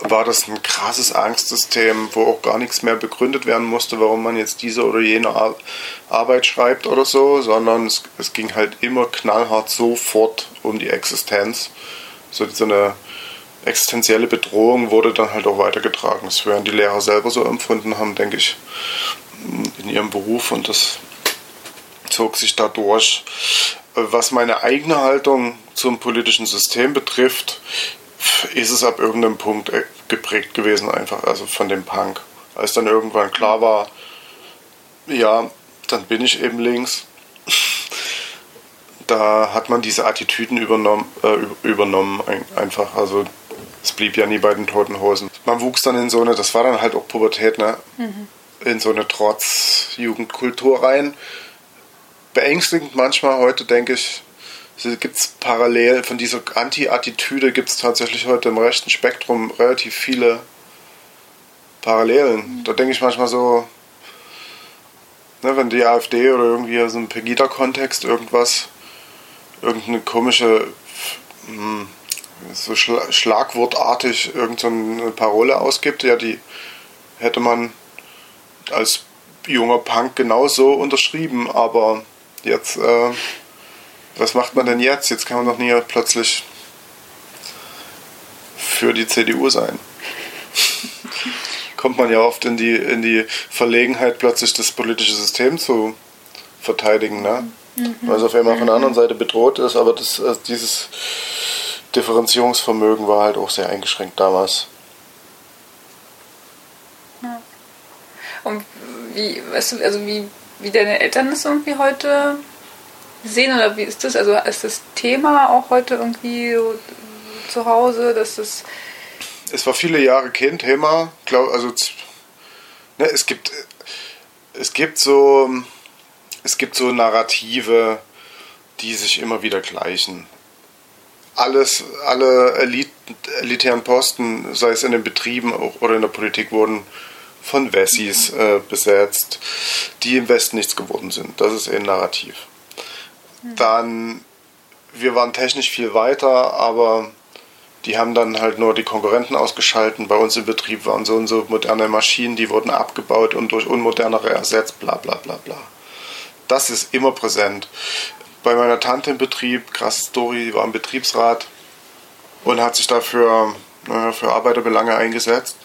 war das ein krasses Angstsystem, wo auch gar nichts mehr begründet werden musste, warum man jetzt diese oder jene Ar Arbeit schreibt oder so, sondern es, es, ging halt immer knallhart sofort um die Existenz. So, so eine existenzielle Bedrohung wurde dann halt auch weitergetragen. Das werden die Lehrer selber so empfunden haben, denke ich, in ihrem Beruf und das zog sich da durch. Was meine eigene Haltung zum politischen System betrifft, ist es ab irgendeinem Punkt äh, geprägt gewesen, einfach, also von dem Punk. Als dann irgendwann klar war, ja, dann bin ich eben links. Da hat man diese Attitüden übernommen, äh, übernommen einfach. Also es blieb ja nie bei den toten Hosen. Man wuchs dann in so eine, das war dann halt auch Pubertät, ne? Mhm. In so eine Trotz-Jugendkultur rein. Beängstigend manchmal heute, denke ich, gibt es parallel von dieser Anti-Attitüde gibt es tatsächlich heute im rechten Spektrum relativ viele Parallelen. Mhm. Da denke ich manchmal so, ne, wenn die AfD oder irgendwie so im Pegida-Kontext irgendwas, irgendeine komische, hm, so schlagwortartig irgendeine Parole ausgibt, ja, die hätte man als junger Punk genauso unterschrieben, aber jetzt äh, was macht man denn jetzt? Jetzt kann man doch nie plötzlich für die CDU sein. Kommt man ja oft in die, in die Verlegenheit, plötzlich das politische System zu verteidigen, ne? Mhm. Weil es auf einmal von der anderen Seite bedroht ist, aber das, also dieses Differenzierungsvermögen war halt auch sehr eingeschränkt damals.
Ja. Und wie, weißt du, also wie, wie deine Eltern das irgendwie heute sehen oder wie ist das? Also ist das Thema auch heute irgendwie zu Hause, dass das.
Es war viele Jahre kein Thema, glaub, also ne, es gibt es gibt so es gibt so Narrative, die sich immer wieder gleichen. Alles, alle Elit, elitären Posten, sei es in den Betrieben oder in der Politik, wurden von Wessis äh, besetzt, die im Westen nichts geworden sind. Das ist ein Narrativ. Dann, wir waren technisch viel weiter, aber die haben dann halt nur die Konkurrenten ausgeschalten. Bei uns im Betrieb waren so und so moderne Maschinen, die wurden abgebaut und durch unmodernere ersetzt, bla bla bla bla. Das ist immer präsent. Bei meiner Tante im Betrieb, krasse Story, war im Betriebsrat und hat sich dafür naja, für Arbeiterbelange eingesetzt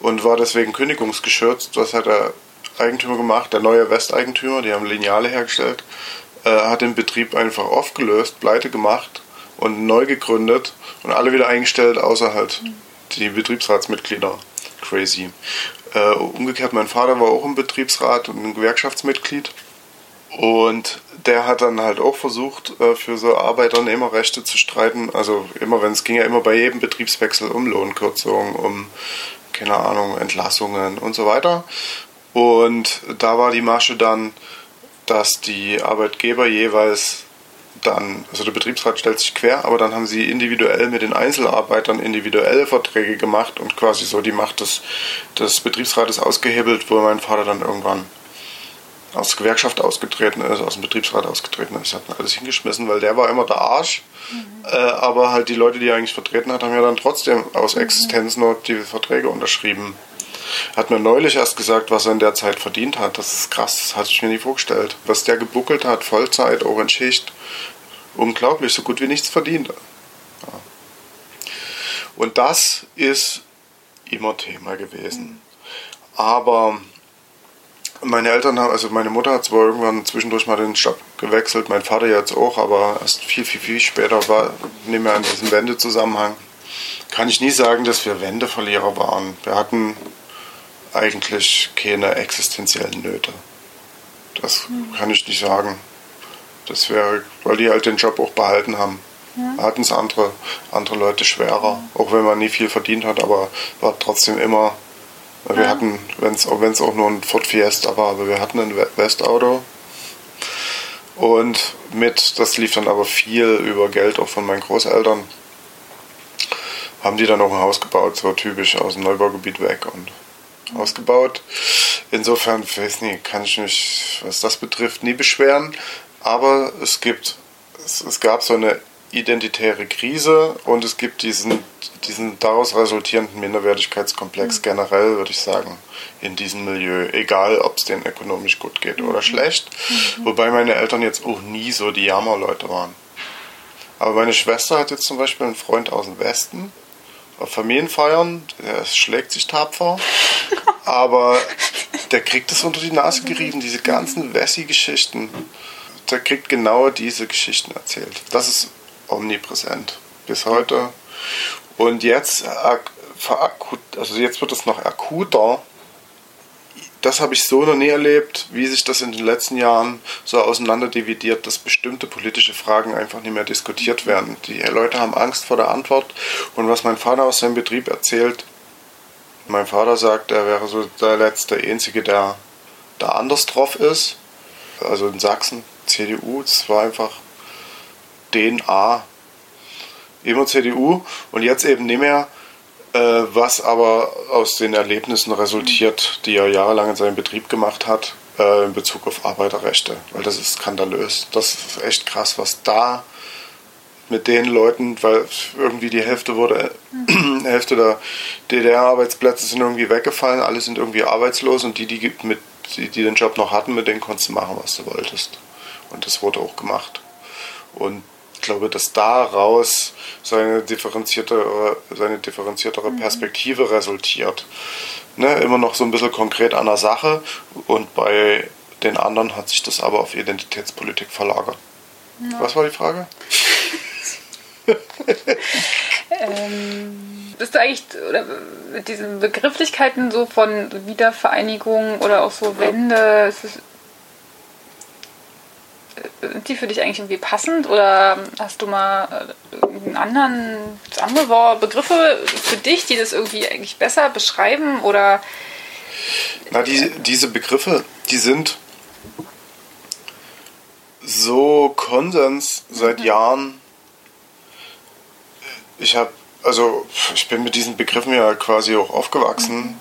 und war deswegen kündigungsgeschürzt. Was hat der Eigentümer gemacht? Der neue Westeigentümer, die haben Lineale hergestellt äh, hat den Betrieb einfach aufgelöst, pleite gemacht und neu gegründet und alle wieder eingestellt, außer halt die Betriebsratsmitglieder. Crazy. Äh, umgekehrt, mein Vater war auch im Betriebsrat und ein Gewerkschaftsmitglied. Und der hat dann halt auch versucht, äh, für so Arbeiternehmerrechte zu streiten. Also immer, wenn es ging ja immer bei jedem Betriebswechsel um Lohnkürzungen, um, keine Ahnung, Entlassungen und so weiter. Und da war die Masche dann, dass die Arbeitgeber jeweils dann, also der Betriebsrat stellt sich quer, aber dann haben sie individuell mit den Einzelarbeitern individuelle Verträge gemacht und quasi so die Macht des, des Betriebsrates ausgehebelt, wo mein Vater dann irgendwann aus der Gewerkschaft ausgetreten ist, aus dem Betriebsrat ausgetreten ist, hat alles hingeschmissen, weil der war immer der Arsch. Mhm. Äh, aber halt die Leute, die er eigentlich vertreten hat, haben ja dann trotzdem aus Existenznot die Verträge unterschrieben. Hat mir neulich erst gesagt, was er in der Zeit verdient hat. Das ist krass, das hatte ich mir nie vorgestellt. Was der gebuckelt hat, Vollzeit, auch in Schicht. Unglaublich, so gut wie nichts verdient. Ja. Und das ist immer Thema gewesen. Aber meine Eltern haben, also meine Mutter hat zwar irgendwann zwischendurch mal den Job gewechselt, mein Vater jetzt auch, aber erst viel, viel, viel später war, nicht mehr in diesem Wendezusammenhang. Kann ich nie sagen, dass wir Wendeverlierer waren. Wir hatten eigentlich keine existenziellen Nöte. Das kann ich nicht sagen. Das wäre, weil die halt den Job auch behalten haben. Ja. Hatten es andere, andere Leute schwerer, auch wenn man nie viel verdient hat, aber war trotzdem immer wir hatten, wenn's, wenn es auch nur ein Ford Fiesta war, aber wir hatten ein Westauto. Und mit, das lief dann aber viel über Geld auch von meinen Großeltern, haben die dann auch ein Haus gebaut, so typisch aus dem Neubaugebiet weg und ausgebaut. Insofern, weiß nicht, kann ich mich, was das betrifft, nie beschweren. Aber es gibt, es, es gab so eine identitäre Krise und es gibt diesen, diesen daraus resultierenden Minderwertigkeitskomplex mhm. generell, würde ich sagen, in diesem Milieu, egal ob es denen ökonomisch gut geht oder mhm. schlecht. Mhm. Wobei meine Eltern jetzt auch nie so die Jammerleute waren. Aber meine Schwester hat jetzt zum Beispiel einen Freund aus dem Westen, auf Familienfeiern, der schlägt sich tapfer, aber der kriegt es unter die Nase gerieben, diese ganzen Wessi-Geschichten. Der kriegt genau diese Geschichten erzählt. Das ist omnipräsent bis heute. Und jetzt, also jetzt wird es noch akuter. Das habe ich so noch nie erlebt, wie sich das in den letzten Jahren so auseinanderdividiert, dass bestimmte politische Fragen einfach nicht mehr diskutiert werden. Die Leute haben Angst vor der Antwort. Und was mein Vater aus seinem Betrieb erzählt, mein Vater sagt, er wäre so der letzte Einzige, der da anders drauf ist. Also in Sachsen, CDU, das war einfach DNA immer CDU und jetzt eben nicht mehr, äh, was aber aus den Erlebnissen resultiert, die er jahrelang in seinem Betrieb gemacht hat, äh, in Bezug auf Arbeiterrechte, weil das ist skandalös. Das ist echt krass, was da mit den Leuten, weil irgendwie die Hälfte wurde, mhm. Hälfte der DDR-Arbeitsplätze sind irgendwie weggefallen, alle sind irgendwie arbeitslos und die, die, mit, die, die den Job noch hatten, mit denen konntest du machen, was du wolltest. Und das wurde auch gemacht. Und glaube, dass daraus seine differenziertere, seine differenziertere mhm. Perspektive resultiert. Ne, immer noch so ein bisschen konkret an der Sache und bei den anderen hat sich das aber auf Identitätspolitik verlagert. Ja. Was war die Frage?
ähm, bist du eigentlich oder mit diesen Begrifflichkeiten so von Wiedervereinigung oder auch so Wende, ist es die für dich eigentlich irgendwie passend oder hast du mal äh, einen anderen, andere Begriffe für dich, die das irgendwie eigentlich besser beschreiben oder?
Na, die, diese Begriffe, die sind so Konsens seit mhm. Jahren. Ich habe, also ich bin mit diesen Begriffen ja quasi auch aufgewachsen. Mhm.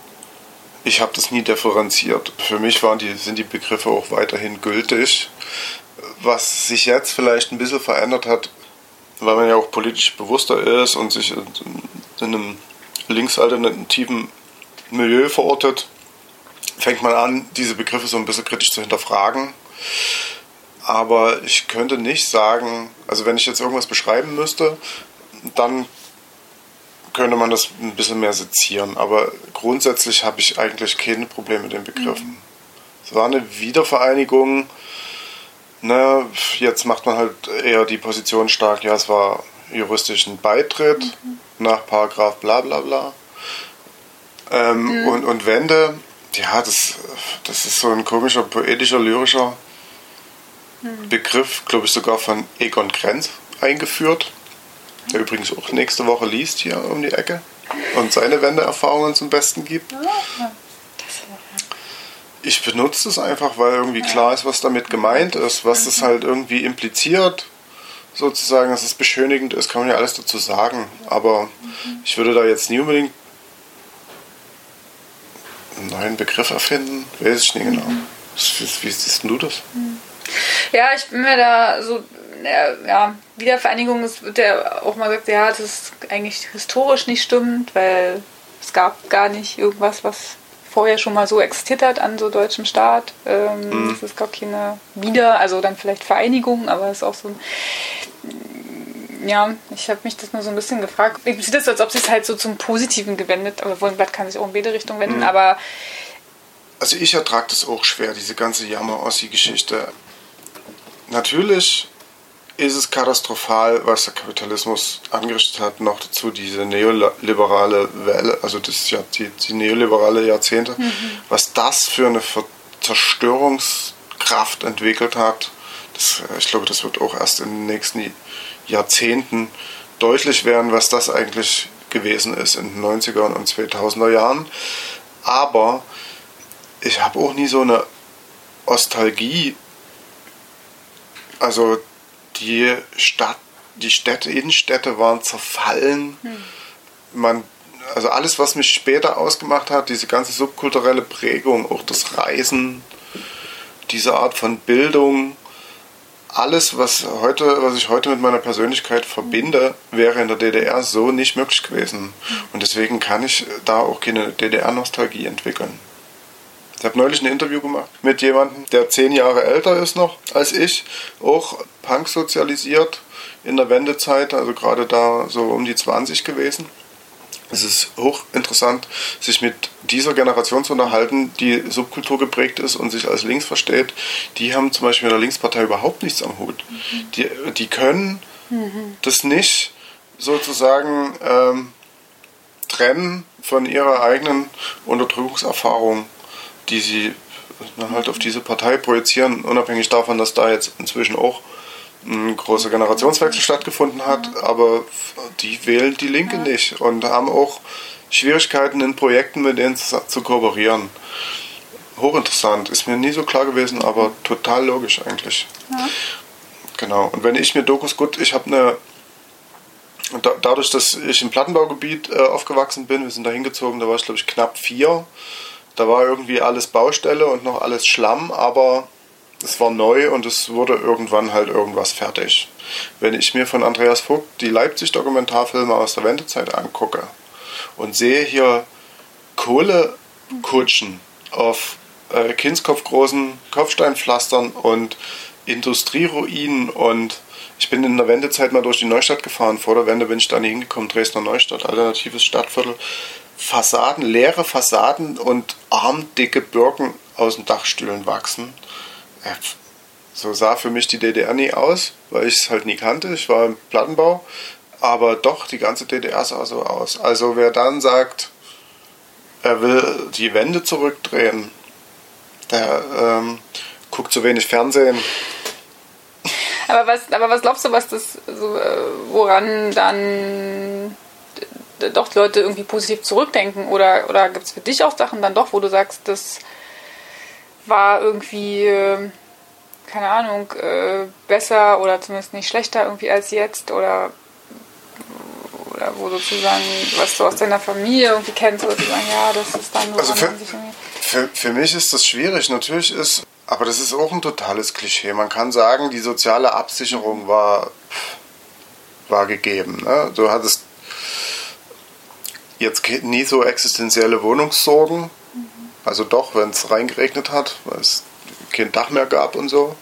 Ich habe das nie differenziert. Für mich waren die, sind die Begriffe auch weiterhin gültig was sich jetzt vielleicht ein bisschen verändert hat, weil man ja auch politisch bewusster ist und sich in einem linksalternativen Milieu verortet, fängt man an, diese Begriffe so ein bisschen kritisch zu hinterfragen. Aber ich könnte nicht sagen, also wenn ich jetzt irgendwas beschreiben müsste, dann könnte man das ein bisschen mehr sezieren. Aber grundsätzlich habe ich eigentlich keine Probleme mit den Begriffen. Mhm. Es war eine Wiedervereinigung Ne, jetzt macht man halt eher die Position stark, ja, es war juristischen Beitritt mhm. nach Paragraph bla bla bla. Ähm, mhm. und, und Wende, ja, das, das ist so ein komischer, poetischer, lyrischer mhm. Begriff, glaube ich sogar von Egon Krenz eingeführt, der übrigens auch nächste Woche liest hier um die Ecke und seine Wendeerfahrungen zum Besten gibt. Ich benutze es einfach, weil irgendwie klar ist, was damit gemeint ist, was das halt irgendwie impliziert, sozusagen, dass es beschönigend ist, kann man ja alles dazu sagen. Aber ich würde da jetzt nie unbedingt einen neuen Begriff erfinden, weiß ich nicht genau. Wie, wie siehst du das?
Ja, ich bin mir da so, ja, Wiedervereinigung, es wird ja auch mal gesagt, ja, das ist eigentlich historisch nicht stimmt, weil es gab gar nicht irgendwas, was vorher schon mal so existiert hat an so deutschem Staat. Ähm, mhm. Es ist gar keine Wieder, also dann vielleicht Vereinigung, aber es ist auch so ein ja, ich habe mich das nur so ein bisschen gefragt. Ich sehe das, als ob sie es halt so zum Positiven gewendet, aber wohl ein Blatt kann sich auch in beide Richtungen wenden, mhm. aber.
Also ich ertrage das auch schwer, diese ganze Jammer-Ossi-Geschichte. Natürlich ist es katastrophal, was der Kapitalismus angerichtet hat. Noch dazu diese neoliberale Welle, also das ja die, die neoliberale Jahrzehnte, mhm. was das für eine Zerstörungskraft entwickelt hat. Das, ich glaube, das wird auch erst in den nächsten Jahrzehnten deutlich werden, was das eigentlich gewesen ist in den 90er und 2000er Jahren. Aber ich habe auch nie so eine Nostalgie. Also die Stadt, die Städte, Innenstädte waren zerfallen. Hm. Man, also alles, was mich später ausgemacht hat, diese ganze subkulturelle Prägung, auch das Reisen, diese Art von Bildung, alles, was heute, was ich heute mit meiner Persönlichkeit verbinde, wäre in der DDR so nicht möglich gewesen. Und deswegen kann ich da auch keine DDR-Nostalgie entwickeln. Ich habe neulich ein Interview gemacht mit jemandem, der zehn Jahre älter ist noch als ich, auch Punk sozialisiert in der Wendezeit, also gerade da so um die 20 gewesen. Es ist hochinteressant, sich mit dieser Generation zu unterhalten, die Subkultur geprägt ist und sich als links versteht. Die haben zum Beispiel mit der Linkspartei überhaupt nichts am Hut. Mhm. Die, die können mhm. das nicht sozusagen ähm, trennen von ihrer eigenen Unterdrückungserfahrung die sie halt auf diese Partei projizieren, unabhängig davon, dass da jetzt inzwischen auch ein großer Generationswechsel stattgefunden hat, mhm. aber die wählen die Linke nicht und haben auch Schwierigkeiten in Projekten mit denen zu kooperieren. Hochinteressant, ist mir nie so klar gewesen, aber total logisch eigentlich. Ja. Genau, und wenn ich mir Dokus, gut, ich habe eine, dadurch, dass ich im Plattenbaugebiet äh, aufgewachsen bin, wir sind da hingezogen, da war ich glaube ich knapp vier da war irgendwie alles Baustelle und noch alles Schlamm, aber es war neu und es wurde irgendwann halt irgendwas fertig. Wenn ich mir von Andreas Vogt die Leipzig-Dokumentarfilme aus der Wendezeit angucke und sehe hier Kohlekutschen auf äh, kindskopfgroßen Kopfsteinpflastern und Industrieruinen und ich bin in der Wendezeit mal durch die Neustadt gefahren. Vor der Wende bin ich da nie hingekommen. Dresdner Neustadt, alternatives Stadtviertel. Fassaden, leere Fassaden und armdicke Birken aus den Dachstühlen wachsen. So sah für mich die DDR nie aus, weil ich es halt nie kannte. Ich war im Plattenbau. Aber doch, die ganze DDR sah so aus. Also wer dann sagt, er will die Wände zurückdrehen, der ähm, guckt zu wenig Fernsehen.
Aber was, aber was glaubst du, was das, äh, woran dann doch Leute irgendwie positiv zurückdenken? Oder, oder gibt es für dich auch Sachen dann doch, wo du sagst, das war irgendwie, äh, keine Ahnung, äh, besser oder zumindest nicht schlechter irgendwie als jetzt? Oder, oder wo sozusagen, was du aus deiner Familie irgendwie kennst, oder du sagen, ja, das ist dann so.
Also für, für, für mich ist das schwierig. Natürlich ist, aber das ist auch ein totales Klischee. Man kann sagen, die soziale Absicherung war, war gegeben. Ne? Du hattest jetzt nie so existenzielle Wohnungssorgen. Also doch, wenn es reingeregnet hat, weil es kein Dach mehr gab und so.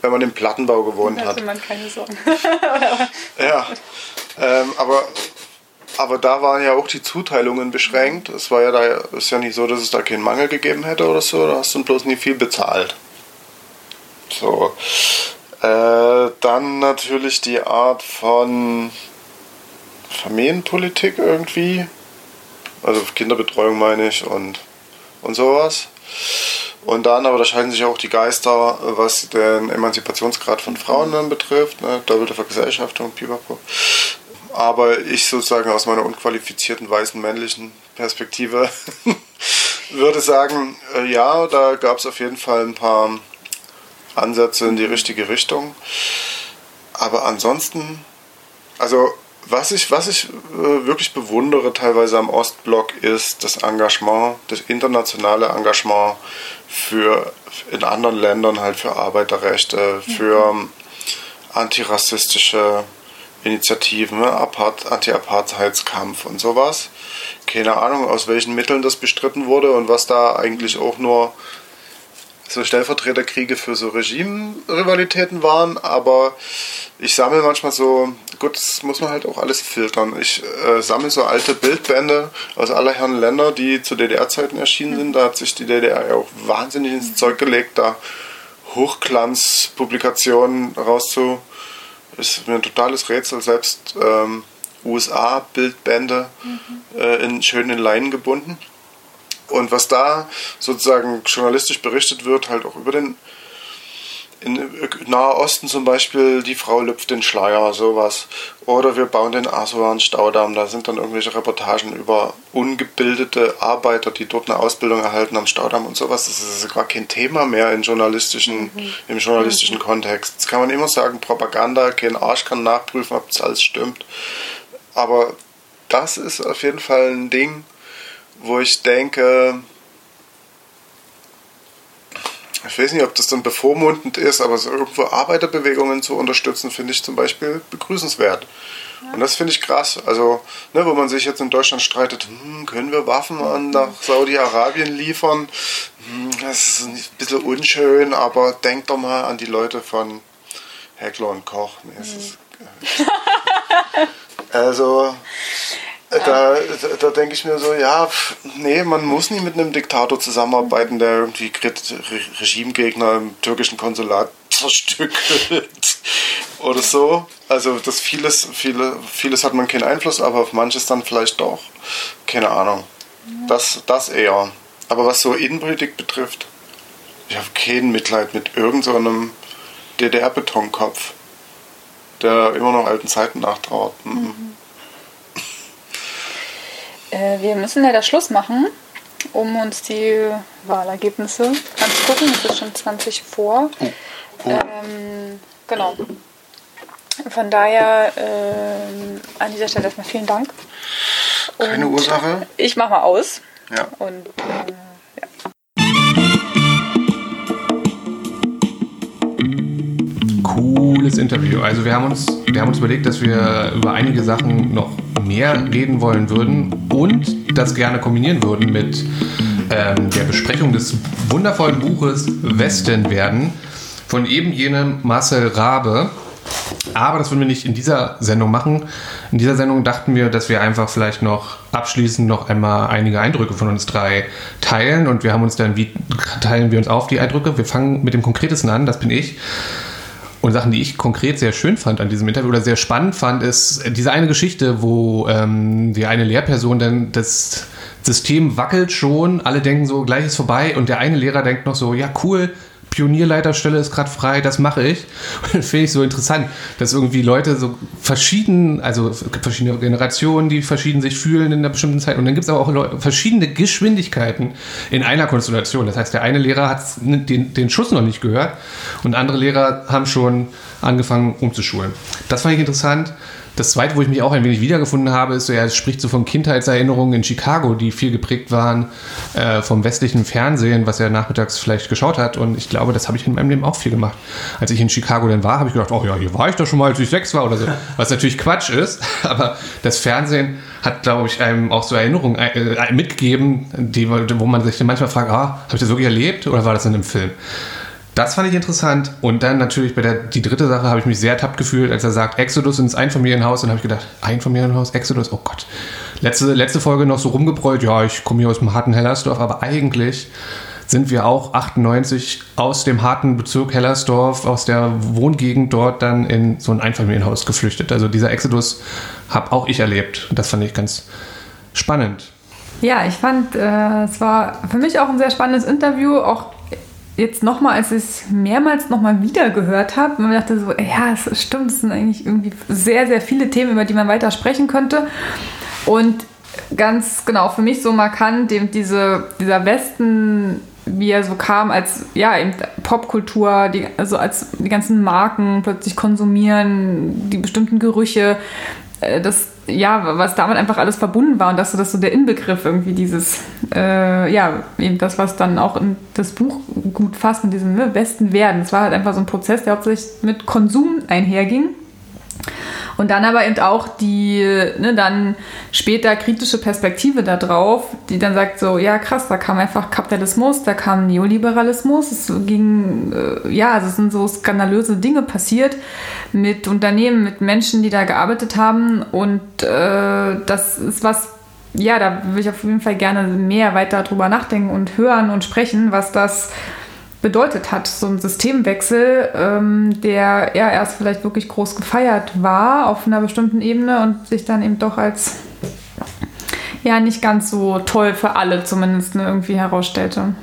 Wenn man im Plattenbau gewohnt hat. hatte
man keine Sorgen.
ja, ähm, aber, aber da waren ja auch die Zuteilungen beschränkt. Es war ja da, ist ja nicht so, dass es da keinen Mangel gegeben hätte oder so. Da hast du bloß nie viel bezahlt. So. Äh, dann natürlich die Art von Familienpolitik irgendwie. Also Kinderbetreuung meine ich und, und sowas. Und dann aber da scheiden sich auch die Geister, was den Emanzipationsgrad von Frauen dann betrifft, ne, doppelte Vergesellschaftung, pipapo. Aber ich sozusagen aus meiner unqualifizierten weißen männlichen Perspektive würde sagen, äh, ja, da gab es auf jeden Fall ein paar Ansätze in die richtige Richtung. Aber ansonsten, also was ich, was ich äh, wirklich bewundere teilweise am Ostblock ist das Engagement, das internationale Engagement für in anderen Ländern halt für Arbeiterrechte, für mhm. antirassistische Initiativen, ne? Anti-Apartheidskampf und sowas. Keine Ahnung, aus welchen Mitteln das bestritten wurde und was da eigentlich auch nur so Stellvertreterkriege für so Regime-Rivalitäten waren, aber ich sammle manchmal so, gut, das muss man halt auch alles filtern. Ich äh, sammle so alte Bildbände aus aller Herren Länder, die zu DDR-Zeiten erschienen sind. Da hat sich die DDR ja auch wahnsinnig ins Zeug gelegt, da Hochglanzpublikationen rauszu. Ist mir ein totales Rätsel, selbst ähm, USA-Bildbände mhm. äh, in schönen Leinen gebunden. Und was da sozusagen journalistisch berichtet wird, halt auch über den in Nahe Osten zum Beispiel, die Frau lüpft den Schleier, sowas. Oder wir bauen den Asuan-Staudamm. Da sind dann irgendwelche Reportagen über ungebildete Arbeiter, die dort eine Ausbildung erhalten am Staudamm und sowas. Das ist gar kein Thema mehr im journalistischen, mhm. im journalistischen mhm. Kontext. Jetzt kann man immer sagen, Propaganda, kein Arsch kann nachprüfen, ob das alles stimmt. Aber das ist auf jeden Fall ein Ding, wo ich denke, ich weiß nicht, ob das dann bevormundend ist, aber so irgendwo Arbeiterbewegungen zu unterstützen, finde ich zum Beispiel begrüßenswert. Ja. Und das finde ich krass. Also, ne, wo man sich jetzt in Deutschland streitet, hm, können wir Waffen an nach Saudi-Arabien liefern? Hm, das ist ein bisschen unschön, aber denkt doch mal an die Leute von Heckler und Koch. Nee, mhm. ist, also, da, da, da denke ich mir so, ja, nee, man muss nicht mit einem Diktator zusammenarbeiten, der irgendwie Regimegegner im türkischen Konsulat zerstückelt oder so. Also das vieles, viele, vieles hat man keinen Einfluss, aber auf manches dann vielleicht doch. Keine Ahnung. Das, das eher. Aber was so Innenpolitik betrifft, ich habe kein Mitleid mit irgendeinem so DDR-Betonkopf, der immer noch alten Zeiten nachtrauert. Mhm.
Äh, wir müssen leider Schluss machen, um uns die Wahlergebnisse anzugucken. Es ist schon 20 vor. Oh. Oh. Ähm, genau. Von daher äh, an dieser Stelle erstmal vielen Dank.
Und Keine Ursache.
Ich mach mal aus.
Ja.
Und äh,
cooles Interview. Also wir haben uns, wir haben uns überlegt, dass wir über einige Sachen noch mehr reden wollen würden und das gerne kombinieren würden mit ähm, der Besprechung des wundervollen Buches Westen werden von eben jenem Marcel Rabe. Aber das würden wir nicht in dieser Sendung machen. In dieser Sendung dachten wir, dass wir einfach vielleicht noch abschließend noch einmal einige Eindrücke von uns drei teilen. Und wir haben uns dann, wie teilen wir uns auf die Eindrücke? Wir fangen mit dem Konkretesten an, das bin ich. Und Sachen, die ich konkret sehr schön fand an diesem Interview oder sehr spannend fand, ist diese eine Geschichte, wo ähm, die eine Lehrperson dann das System wackelt schon, alle denken so, gleich ist vorbei. Und der eine Lehrer denkt noch so, ja cool, Pionierleiterstelle ist gerade frei, das mache ich. Und das finde ich so interessant, dass irgendwie Leute so verschieden, also verschiedene Generationen, die verschieden sich fühlen in einer bestimmten Zeit. Und dann gibt es aber auch Leute, verschiedene Geschwindigkeiten in einer Konstellation. Das heißt, der eine Lehrer hat den, den Schuss noch nicht gehört und andere Lehrer haben schon angefangen umzuschulen. Das fand ich interessant. Das zweite, wo ich mich auch ein wenig wiedergefunden habe, ist so, ja, es spricht so von Kindheitserinnerungen in Chicago, die viel geprägt waren äh, vom westlichen Fernsehen, was er nachmittags vielleicht geschaut hat. Und ich glaube, das habe ich in meinem Leben auch viel gemacht. Als ich in Chicago dann war, habe ich gedacht, oh ja, hier war ich doch schon mal, als ich sechs war oder so. Was natürlich Quatsch ist, aber das Fernsehen hat, glaube ich, einem auch so Erinnerungen äh, mitgegeben, die, wo man sich manchmal fragt, ah, habe ich das wirklich erlebt oder war das in einem Film? Das fand ich interessant. Und dann natürlich bei der die dritte Sache habe ich mich sehr ertappt gefühlt, als er sagt, Exodus ins Einfamilienhaus. Und habe ich gedacht, Einfamilienhaus, Exodus, oh Gott. Letzte, letzte Folge noch so rumgeprollt, ja, ich komme hier aus dem harten Hellersdorf, aber eigentlich sind wir auch 98 aus dem harten Bezirk Hellersdorf, aus der Wohngegend dort dann in so ein Einfamilienhaus geflüchtet. Also dieser Exodus habe auch ich erlebt. Und das fand ich ganz spannend.
Ja, ich fand, äh, es war für mich auch ein sehr spannendes Interview, auch jetzt nochmal, als ich es mehrmals nochmal wieder gehört habe, man dachte so, ja, es stimmt, es sind eigentlich irgendwie sehr, sehr viele Themen, über die man weiter sprechen könnte. Und ganz genau, für mich so markant, eben diese, dieser Westen, wie er so kam, als ja, eben Popkultur, die, also als die ganzen Marken plötzlich konsumieren, die bestimmten Gerüche, das, ja, was damit einfach alles verbunden war und dass das so der Inbegriff irgendwie dieses, äh, ja, eben das, was dann auch in das Buch gut fasst mit diesem ne, Westen werden. Es war halt einfach so ein Prozess, der hauptsächlich mit Konsum einherging. Und dann aber eben auch die, ne, dann später kritische Perspektive darauf, die dann sagt so, ja krass, da kam einfach Kapitalismus, da kam Neoliberalismus, es ging, äh, ja, also es sind so skandalöse Dinge passiert mit Unternehmen, mit Menschen, die da gearbeitet haben. Und äh, das ist was, ja, da will ich auf jeden Fall gerne mehr weiter drüber nachdenken und hören und sprechen, was das bedeutet hat, so ein Systemwechsel, ähm, der ja erst vielleicht wirklich groß gefeiert war auf einer bestimmten Ebene und sich dann eben doch als ja nicht ganz so toll für alle zumindest ne, irgendwie herausstellte.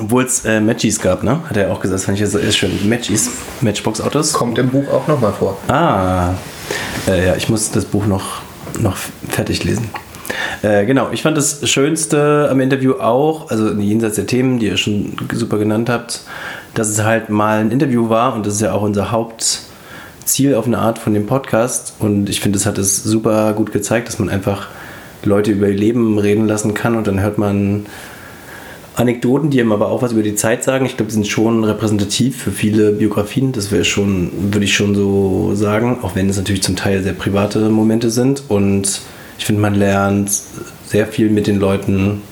Obwohl es äh, Matchies gab, ne? Hat er auch gesagt, das fand ich ja so ist schön. Matchies, Matchbox-Autos.
Kommt im Buch auch nochmal vor.
Ah, äh, ja, ich muss das Buch noch, noch fertig lesen. Äh, genau, ich fand das Schönste am Interview auch, also jenseits der Themen, die ihr schon super genannt habt, dass es halt mal ein Interview war und das ist ja auch unser Hauptziel auf eine Art von dem Podcast. Und ich finde, es hat es super gut gezeigt, dass man einfach Leute über ihr Leben reden lassen kann und dann hört man Anekdoten, die ihm aber auch was über die Zeit sagen. Ich glaube, die sind schon repräsentativ für viele Biografien. Das wäre schon, würde ich schon so sagen, auch wenn es natürlich zum Teil sehr private Momente sind. Und ich finde, man lernt sehr viel mit den Leuten,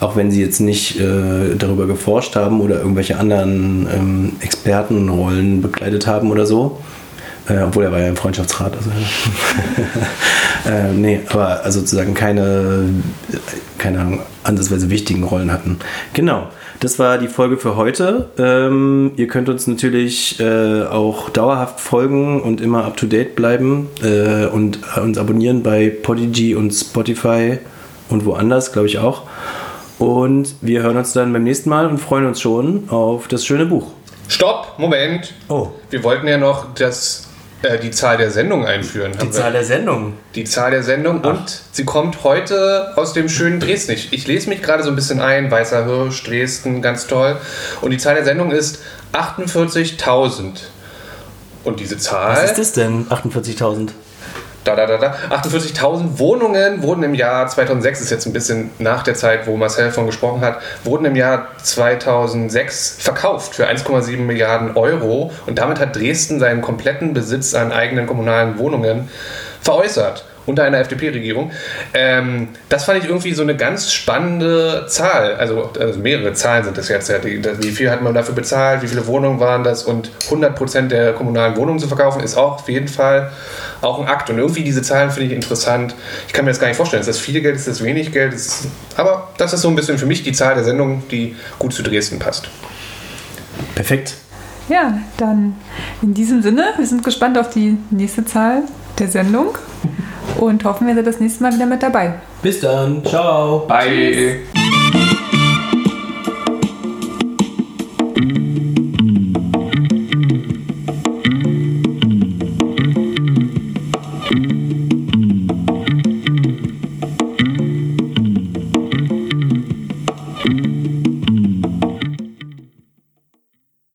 auch wenn sie jetzt nicht äh, darüber geforscht haben oder irgendwelche anderen ähm, Expertenrollen bekleidet haben oder so. Äh, obwohl er war ja im Freundschaftsrat. Also, äh, nee, aber also sozusagen keine, keine Ahnung, ansatzweise wichtigen Rollen hatten. Genau. Das war die Folge für heute. Ähm, ihr könnt uns natürlich äh, auch dauerhaft folgen und immer up to date bleiben äh, und uns abonnieren bei Podigy und Spotify und woanders, glaube ich auch. Und wir hören uns dann beim nächsten Mal und freuen uns schon auf das schöne Buch.
Stopp, Moment.
Oh.
Wir wollten ja noch das, äh, die Zahl der Sendung einführen. Haben wir-
der Sendung.
die Zahl der Sendung und sie kommt heute aus dem schönen Dresden. Ich, ich lese mich gerade so ein bisschen ein, Weißer Hirsch, Dresden, ganz toll. Und die Zahl der Sendung ist 48.000. Und diese Zahl,
Was ist das denn? 48.000.
da, da, da, da, 48.000 Wohnungen wurden im Jahr 2006, ist jetzt ein bisschen nach der Zeit, wo Marcel von gesprochen hat, wurden im Jahr 2006 verkauft für 1,7 Milliarden Euro. Und damit hat Dresden seinen kompletten Besitz an eigenen kommunalen Wohnungen veräußert. Unter einer FDP-Regierung. Ähm, das fand ich irgendwie so eine ganz spannende Zahl. Also, also mehrere Zahlen sind das jetzt. Ja. Die, wie viel hat man dafür bezahlt? Wie viele Wohnungen waren das? Und 100% der kommunalen Wohnungen zu verkaufen, ist auch auf jeden Fall auch ein Akt. Und irgendwie diese Zahlen finde ich interessant. Ich kann mir das gar nicht vorstellen. Ist das viel Geld? Ist das wenig Geld? Ist, aber das ist so ein bisschen für mich die Zahl der Sendung, die gut zu Dresden passt.
Perfekt.
Ja, dann in diesem Sinne, wir sind gespannt auf die nächste Zahl der Sendung und hoffen, ihr seid das nächste Mal wieder mit dabei.
Bis dann. Ciao.
Bye.